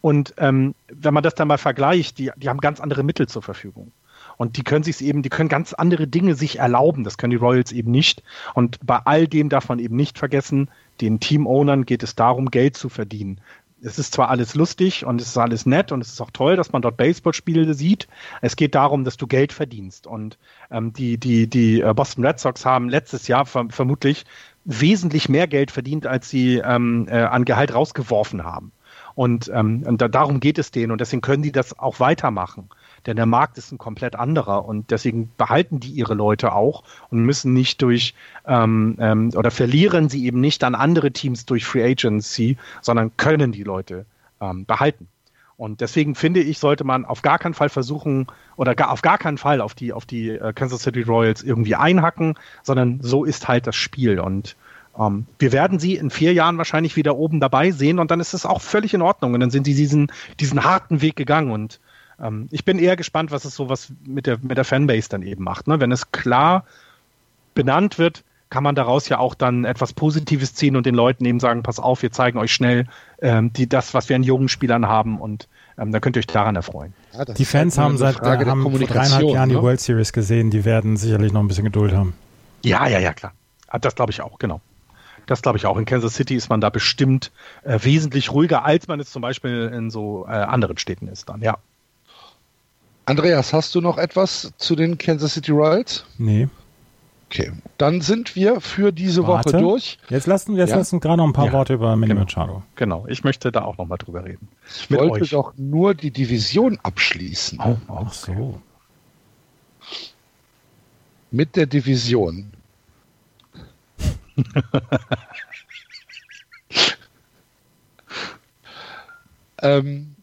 Und ähm, wenn man das dann mal vergleicht, die, die haben ganz andere Mittel zur Verfügung. Und die können sich eben, die können ganz andere Dinge sich erlauben. Das können die Royals eben nicht. Und bei all dem darf man eben nicht vergessen, den Team-Ownern geht es darum, Geld zu verdienen. Es ist zwar alles lustig und es ist alles nett und es ist auch toll, dass man dort Baseballspiele sieht. Es geht darum, dass du Geld verdienst. Und ähm, die, die, die äh, Boston Red Sox haben letztes Jahr ver vermutlich wesentlich mehr Geld verdient, als sie ähm, äh, an Gehalt rausgeworfen haben. Und, ähm, und da, darum geht es denen und deswegen können die das auch weitermachen. Denn der Markt ist ein komplett anderer und deswegen behalten die ihre Leute auch und müssen nicht durch ähm, ähm, oder verlieren sie eben nicht an andere Teams durch Free Agency, sondern können die Leute ähm, behalten. Und deswegen finde ich, sollte man auf gar keinen Fall versuchen oder gar, auf gar keinen Fall auf die, auf die äh, Kansas City Royals irgendwie einhacken, sondern so ist halt das Spiel. Und ähm, wir werden sie in vier Jahren wahrscheinlich wieder oben dabei sehen und dann ist es auch völlig in Ordnung. Und dann sind sie diesen, diesen harten Weg gegangen. Und ähm, ich bin eher gespannt, was es so was mit der, mit der Fanbase dann eben macht. Ne? Wenn es klar benannt wird, kann man daraus ja auch dann etwas Positives ziehen und den Leuten eben sagen, pass auf, wir zeigen euch schnell ähm, die, das, was wir an jungen Spielern haben und ähm, da könnt ihr euch daran erfreuen. Ja, die Fans halt haben seit Frage haben vor dreieinhalb Jahren ne? die World Series gesehen, die werden sicherlich noch ein bisschen Geduld haben. Ja, ja, ja, klar. Ah, das glaube ich auch, genau. Das glaube ich auch. In Kansas City ist man da bestimmt äh, wesentlich ruhiger, als man es zum Beispiel in so äh, anderen Städten ist dann, ja. Andreas, hast du noch etwas zu den Kansas City Royals? Nee. Okay, dann sind wir für diese Warte. Woche durch. Jetzt lassen wir jetzt ja. lassen gerade noch ein paar ja. Worte über Mini genau. Machado. Genau, ich möchte da auch noch mal drüber reden. Ich Mit wollte euch. doch nur die Division abschließen. Oh, ach so. Mit der Division. ähm,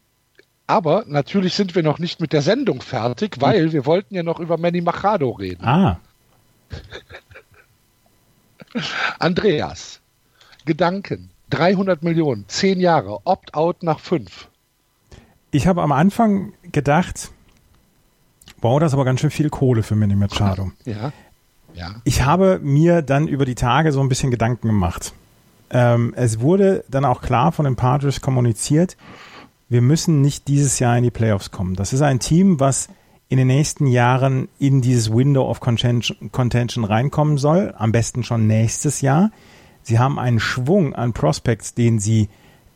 aber natürlich sind wir noch nicht mit der Sendung fertig, weil wir wollten ja noch über Manny Machado reden. Ah. Andreas, Gedanken, 300 Millionen, 10 Jahre, Opt-out nach 5. Ich habe am Anfang gedacht, wow, das ist aber ganz schön viel Kohle für Manny Machado. Ja. ja. Ich habe mir dann über die Tage so ein bisschen Gedanken gemacht. Ähm, es wurde dann auch klar von den Padres kommuniziert, wir müssen nicht dieses Jahr in die Playoffs kommen. Das ist ein Team, was in den nächsten Jahren in dieses Window of Contention, reinkommen soll, am besten schon nächstes Jahr. Sie haben einen Schwung an Prospects, den sie,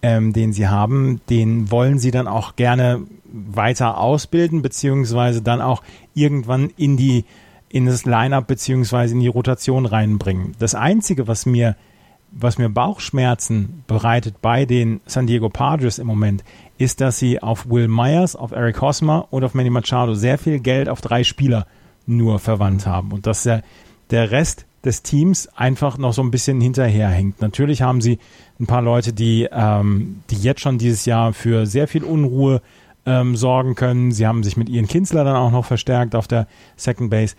ähm, den sie haben, den wollen sie dann auch gerne weiter ausbilden, beziehungsweise dann auch irgendwann in die in das Lineup beziehungsweise in die Rotation reinbringen. Das einzige, was mir was mir Bauchschmerzen bereitet bei den San Diego Padres im Moment, ist, dass sie auf Will Myers, auf Eric Hosmer und auf Manny Machado sehr viel Geld auf drei Spieler nur verwandt haben und dass der, der Rest des Teams einfach noch so ein bisschen hinterherhängt. Natürlich haben sie ein paar Leute, die, ähm, die jetzt schon dieses Jahr für sehr viel Unruhe ähm, sorgen können. Sie haben sich mit Ian Kinsler dann auch noch verstärkt auf der Second Base.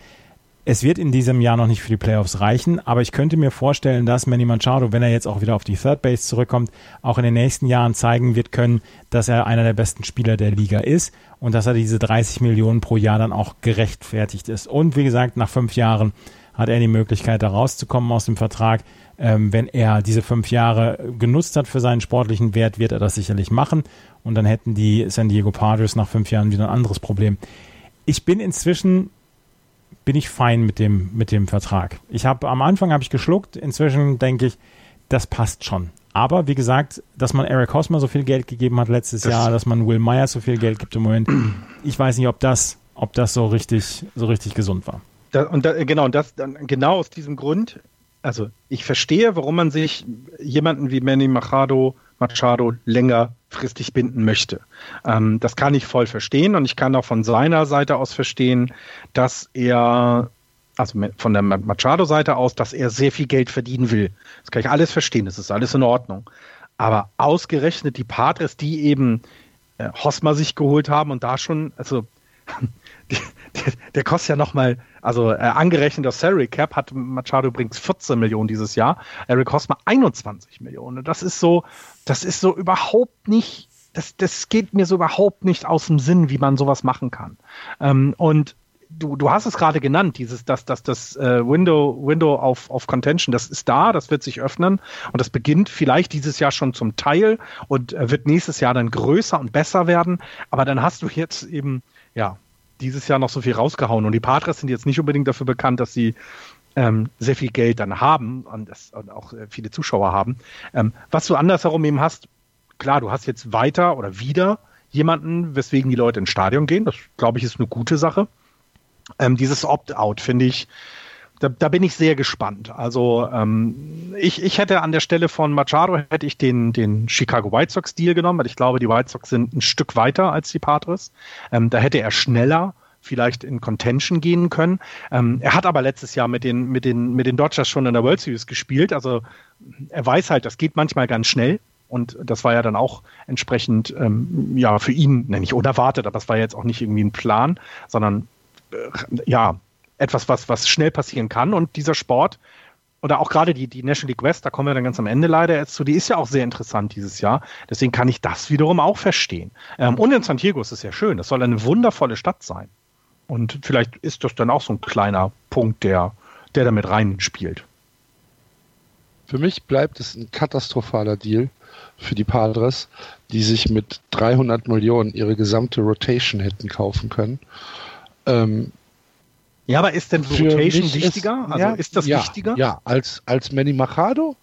Es wird in diesem Jahr noch nicht für die Playoffs reichen, aber ich könnte mir vorstellen, dass Manny Machado, wenn er jetzt auch wieder auf die Third Base zurückkommt, auch in den nächsten Jahren zeigen wird können, dass er einer der besten Spieler der Liga ist und dass er diese 30 Millionen pro Jahr dann auch gerechtfertigt ist. Und wie gesagt, nach fünf Jahren hat er die Möglichkeit, da rauszukommen aus dem Vertrag. Ähm, wenn er diese fünf Jahre genutzt hat für seinen sportlichen Wert, wird er das sicherlich machen. Und dann hätten die San Diego Padres nach fünf Jahren wieder ein anderes Problem. Ich bin inzwischen bin ich fein mit dem, mit dem Vertrag. Ich habe am Anfang habe ich geschluckt, inzwischen denke ich, das passt schon. Aber wie gesagt, dass man Eric Hosmer so viel Geld gegeben hat letztes das Jahr, dass man Will Myers so viel Geld gibt im Moment, ich weiß nicht, ob das, ob das so richtig, so richtig gesund war. Da, und da, genau, das genau aus diesem Grund, also ich verstehe, warum man sich jemanden wie Manny Machado, Machado längerfristig binden möchte. Ähm, das kann ich voll verstehen und ich kann auch von seiner Seite aus verstehen, dass er, also von der Machado-Seite aus, dass er sehr viel Geld verdienen will. Das kann ich alles verstehen, das ist alles in Ordnung. Aber ausgerechnet die Patres, die eben äh, Hosmer sich geholt haben und da schon, also der, der, kostet ja nochmal, also äh, angerechnet auf Salary Cap hat Machado übrigens 14 Millionen dieses Jahr, Eric Hosmer 21 Millionen. Das ist so, das ist so überhaupt nicht, das, das geht mir so überhaupt nicht aus dem Sinn, wie man sowas machen kann. Ähm, und du, du hast es gerade genannt, dieses, dass das, das äh, Window, Window auf, auf Contention, das ist da, das wird sich öffnen und das beginnt vielleicht dieses Jahr schon zum Teil und äh, wird nächstes Jahr dann größer und besser werden. Aber dann hast du jetzt eben, ja, dieses Jahr noch so viel rausgehauen und die Padres sind jetzt nicht unbedingt dafür bekannt, dass sie ähm, sehr viel Geld dann haben und, das, und auch äh, viele Zuschauer haben. Ähm, was du andersherum eben hast, klar, du hast jetzt weiter oder wieder jemanden, weswegen die Leute ins Stadion gehen. Das, glaube ich, ist eine gute Sache. Ähm, dieses Opt-out finde ich, da, da bin ich sehr gespannt. Also ähm, ich, ich hätte an der Stelle von Machado hätte ich den, den Chicago White Sox Deal genommen, weil ich glaube, die White Sox sind ein Stück weiter als die Padres. Ähm, da hätte er schneller vielleicht in Contention gehen können. Ähm, er hat aber letztes Jahr mit den, mit, den, mit den Dodgers schon in der World Series gespielt. Also er weiß halt, das geht manchmal ganz schnell. Und das war ja dann auch entsprechend, ähm, ja, für ihn, ne, nicht unerwartet, aber es war jetzt auch nicht irgendwie ein Plan, sondern äh, ja, etwas, was, was schnell passieren kann. Und dieser Sport, oder auch gerade die, die National League West, da kommen wir dann ganz am Ende leider jetzt zu, die ist ja auch sehr interessant dieses Jahr. Deswegen kann ich das wiederum auch verstehen. Ähm, und in San Diego ist es ja schön. Das soll eine wundervolle Stadt sein. Und vielleicht ist das dann auch so ein kleiner Punkt, der, der damit reinspielt. Für mich bleibt es ein katastrophaler Deal für die Padres, die sich mit 300 Millionen ihre gesamte Rotation hätten kaufen können. Ähm, ja, aber ist denn Rotation wichtiger? Ist, also ja, ist das ja, wichtiger? Ja, als, als Manny Machado?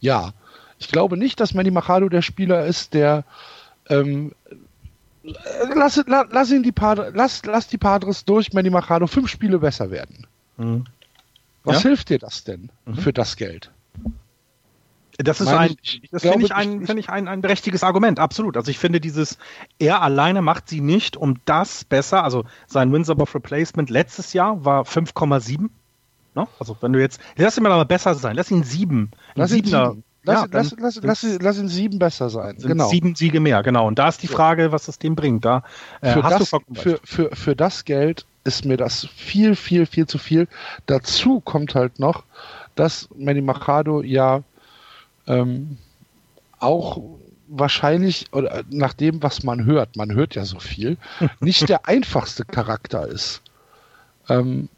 Ja. Ich glaube nicht, dass Manny Machado der Spieler ist, der ähm, lass, lass, lass, ihn die Padres, lass, lass die Padres durch Manny Machado fünf Spiele besser werden. Mhm. Was ja? hilft dir das denn mhm. für das Geld? Das ist ein, das finde ich ein, finde ich ein, ein berechtigtes Argument, absolut. Also ich finde dieses, er alleine macht sie nicht um das besser. Also sein Wins above Replacement letztes Jahr war 5,7. Ne? Also wenn du jetzt, lass ihn mal besser sein, lass ihn sieben. Lass ihn sieben. Lass, ja, lass, lass, lass, lass, ihn sieben besser sein. Genau. Sieben Siege mehr, genau. Und da ist die Frage, was das dem bringt. Da äh, für, das, für, für, für das Geld ist mir das viel, viel, viel zu viel. Dazu kommt halt noch, dass Manny Machado ja ähm, auch wahrscheinlich, oder nach dem, was man hört, man hört ja so viel, nicht der einfachste Charakter ist. Ähm,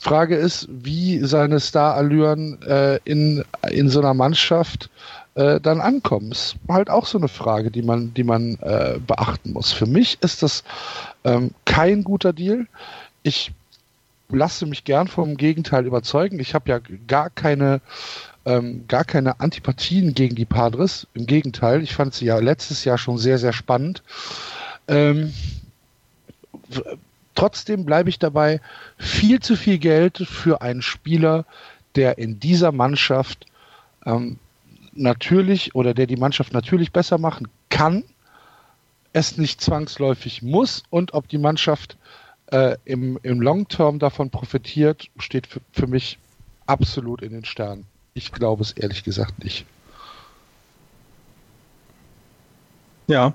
Frage ist, wie seine Starallüren äh, in, in so einer Mannschaft äh, dann ankommen. Ist halt auch so eine Frage, die man, die man äh, beachten muss. Für mich ist das ähm, kein guter Deal. Ich lasse mich gern vom Gegenteil überzeugen. Ich habe ja gar keine ähm, gar keine Antipathien gegen die Padres. Im Gegenteil, ich fand sie ja letztes Jahr schon sehr, sehr spannend. Ähm, trotzdem bleibe ich dabei, viel zu viel Geld für einen Spieler, der in dieser Mannschaft ähm, natürlich oder der die Mannschaft natürlich besser machen kann, es nicht zwangsläufig muss und ob die Mannschaft äh, im, im Long Term davon profitiert, steht für, für mich absolut in den Sternen. Ich glaube es ehrlich gesagt nicht. Ja.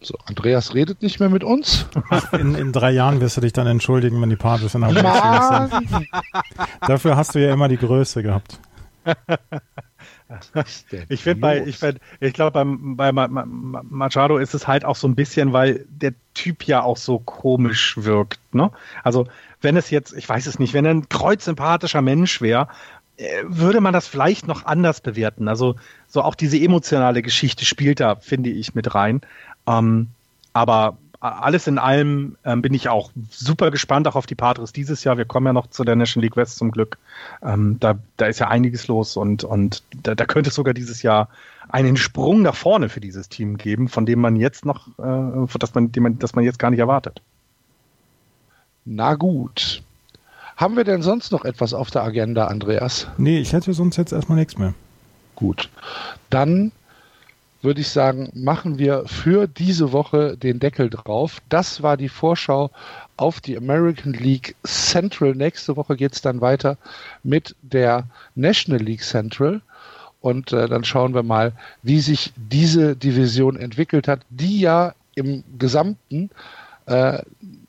So, Andreas redet nicht mehr mit uns. In, in drei Jahren wirst du dich dann entschuldigen, wenn die Partys in der sind. Dafür hast du ja immer die Größe gehabt. Ich finde bei, ich, find, ich glaube bei Machado ist es halt auch so ein bisschen, weil der Typ ja auch so komisch wirkt. Ne? Also wenn es jetzt, ich weiß es nicht, wenn er ein kreuzsympathischer Mensch wäre, äh, würde man das vielleicht noch anders bewerten. Also so auch diese emotionale Geschichte spielt da, finde ich, mit rein. Ähm, aber alles in allem ähm, bin ich auch super gespannt, auch auf die Padres dieses Jahr. Wir kommen ja noch zu der National League West zum Glück. Ähm, da, da ist ja einiges los und, und da, da könnte es sogar dieses Jahr einen Sprung nach vorne für dieses Team geben, von dem man jetzt noch, äh, dass man, man, das man jetzt gar nicht erwartet. Na gut. Haben wir denn sonst noch etwas auf der Agenda, Andreas? Nee, ich hätte sonst jetzt erstmal nichts mehr. Gut. Dann würde ich sagen, machen wir für diese Woche den Deckel drauf. Das war die Vorschau auf die American League Central. Nächste Woche geht es dann weiter mit der National League Central. Und äh, dann schauen wir mal, wie sich diese Division entwickelt hat, die ja im Gesamten äh,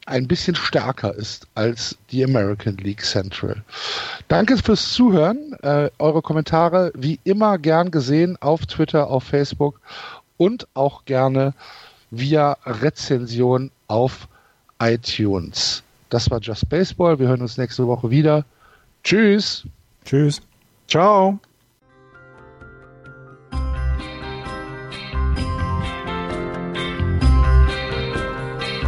ein bisschen stärker ist als die American League Central. Danke fürs Zuhören. Äh, eure Kommentare wie immer gern gesehen auf Twitter, auf Facebook und auch gerne via Rezension auf iTunes. Das war Just Baseball. Wir hören uns nächste Woche wieder. Tschüss. Tschüss. Ciao.